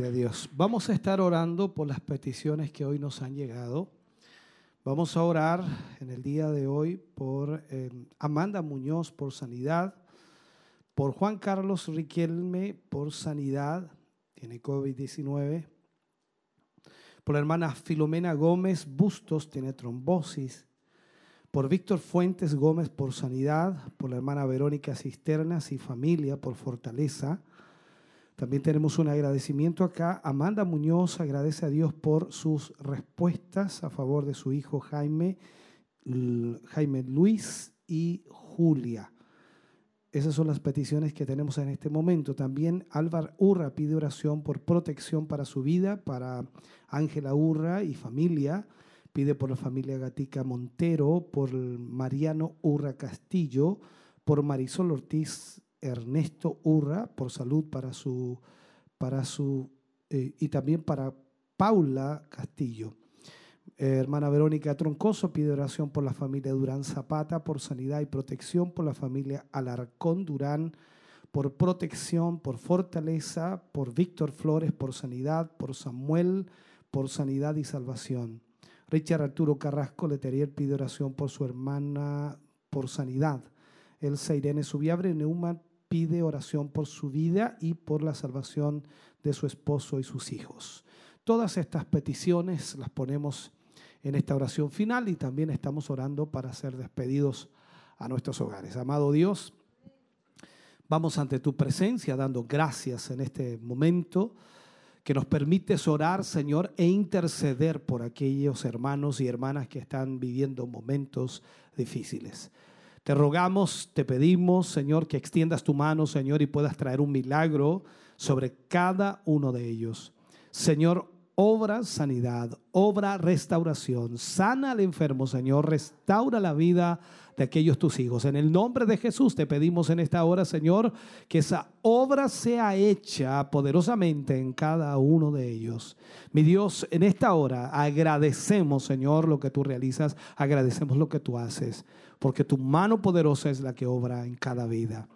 Dios. Vamos a estar orando por las peticiones que hoy nos han llegado. Vamos a orar en el día de hoy por eh, Amanda Muñoz por sanidad, por Juan Carlos Riquelme por sanidad, tiene COVID-19, por la hermana Filomena Gómez Bustos, tiene trombosis, por Víctor Fuentes Gómez por sanidad, por la hermana Verónica Cisternas y familia por fortaleza. También tenemos un agradecimiento acá. Amanda Muñoz agradece a Dios por sus respuestas a favor de su hijo Jaime, Jaime Luis y Julia. Esas son las peticiones que tenemos en este momento. También Álvar Urra pide oración por protección para su vida, para Ángela Urra y familia. Pide por la familia Gatica Montero, por Mariano Urra Castillo, por Marisol Ortiz Ernesto Urra, por salud para su, para su eh, y también para Paula Castillo. Eh, hermana Verónica Troncoso pide oración por la familia Durán Zapata, por sanidad y protección, por la familia Alarcón Durán, por protección, por fortaleza, por Víctor Flores, por sanidad, por Samuel, por sanidad y salvación. Richard Arturo Carrasco Leterier pide oración por su hermana, por sanidad. Elsa Irene Subiabre Neumann pide oración por su vida y por la salvación de su esposo y sus hijos. Todas estas peticiones las ponemos en esta oración final y también estamos orando para ser despedidos a nuestros hogares. Amado Dios, vamos ante tu presencia dando gracias en este momento que nos permites orar, Señor, e interceder por aquellos hermanos y hermanas que están viviendo momentos difíciles. Te rogamos, te pedimos, Señor, que extiendas tu mano, Señor, y puedas traer un milagro sobre cada uno de ellos. Señor, obra sanidad, obra restauración, sana al enfermo, Señor, restaura la vida de aquellos tus hijos. En el nombre de Jesús te pedimos en esta hora, Señor, que esa obra sea hecha poderosamente en cada uno de ellos. Mi Dios, en esta hora agradecemos, Señor, lo que tú realizas, agradecemos lo que tú haces, porque tu mano poderosa es la que obra en cada vida.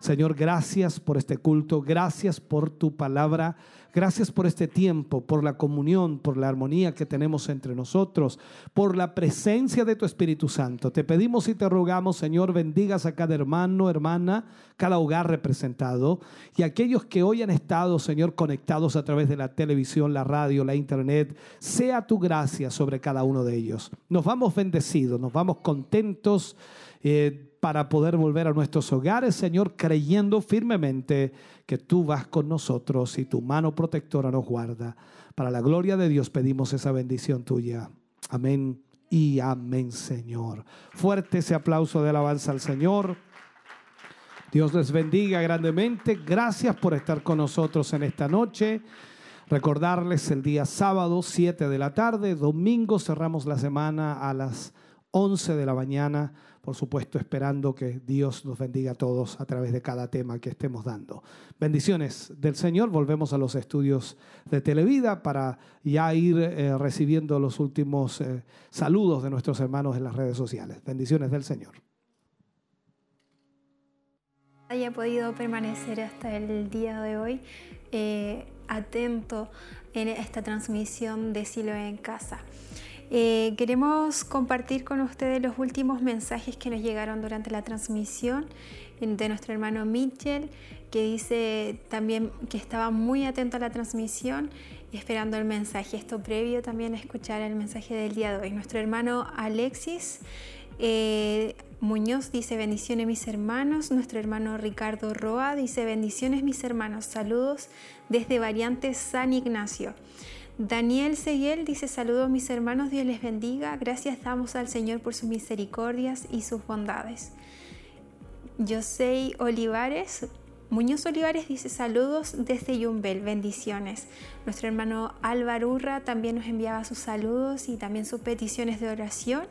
Señor, gracias por este culto, gracias por tu palabra. Gracias por este tiempo, por la comunión, por la armonía que tenemos entre nosotros, por la presencia de tu Espíritu Santo. Te pedimos y te rogamos, Señor, bendigas a cada hermano, hermana, cada hogar representado y aquellos que hoy han estado, Señor, conectados a través de la televisión, la radio, la internet. Sea tu gracia sobre cada uno de ellos. Nos vamos bendecidos, nos vamos contentos. Eh, para poder volver a nuestros hogares, Señor, creyendo firmemente que tú vas con nosotros y tu mano protectora nos guarda. Para la gloria de Dios pedimos esa bendición tuya. Amén y amén, Señor. Fuerte ese aplauso de alabanza al Señor. Dios les bendiga grandemente. Gracias por estar con nosotros en esta noche. Recordarles el día sábado, 7 de la tarde. Domingo cerramos la semana a las 11 de la mañana por supuesto esperando que Dios nos bendiga a todos a través de cada tema que estemos dando. Bendiciones del Señor, volvemos a los estudios de Televida para ya ir eh, recibiendo los últimos eh, saludos de nuestros hermanos en las redes sociales. Bendiciones del Señor. haya podido permanecer hasta el día de hoy eh, atento en esta transmisión de Silo en Casa. Eh, queremos compartir con ustedes los últimos mensajes que nos llegaron durante la transmisión de nuestro hermano Mitchell, que dice también que estaba muy atento a la transmisión esperando el mensaje. Esto previo también a escuchar el mensaje del día de hoy. Nuestro hermano Alexis eh, Muñoz dice bendiciones mis hermanos. Nuestro hermano Ricardo Roa dice bendiciones mis hermanos. Saludos desde Variante San Ignacio. Daniel Seguel dice saludos mis hermanos, Dios les bendiga, gracias damos al Señor por sus misericordias y sus bondades. José Olivares, Muñoz Olivares dice saludos desde Yumbel, bendiciones. Nuestro hermano Álvaro Urra también nos enviaba sus saludos y también sus peticiones de oración.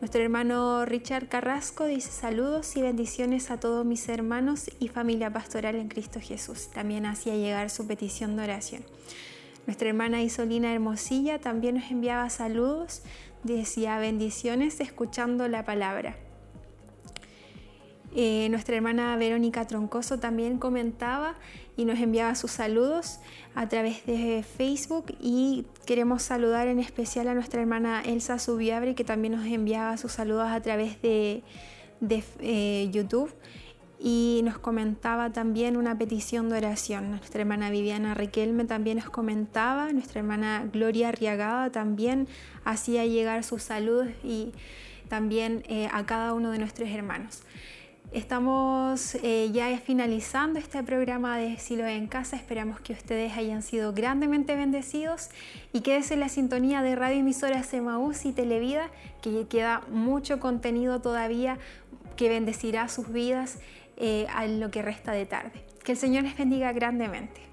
Nuestro hermano Richard Carrasco dice saludos y bendiciones a todos mis hermanos y familia pastoral en Cristo Jesús. También hacía llegar su petición de oración. Nuestra hermana Isolina Hermosilla también nos enviaba saludos, decía bendiciones escuchando la palabra. Eh, nuestra hermana Verónica Troncoso también comentaba y nos enviaba sus saludos a través de Facebook y queremos saludar en especial a nuestra hermana Elsa Subiabre que también nos enviaba sus saludos a través de, eh, YouTube y nos comentaba también una petición de oración. Nuestra hermana Viviana Riquelme también nos comentaba, nuestra hermana Gloria Arriagada también hacía llegar sus saludos y también eh, a cada uno de nuestros hermanos. Estamos eh, ya finalizando este programa de Silo en Casa. Esperamos que ustedes hayan sido grandemente bendecidos y quédese en la sintonía de Radio Emisoras Emaús y Televida, que queda mucho contenido todavía que bendecirá sus vidas eh, a lo que resta de tarde. Que el Señor les bendiga grandemente.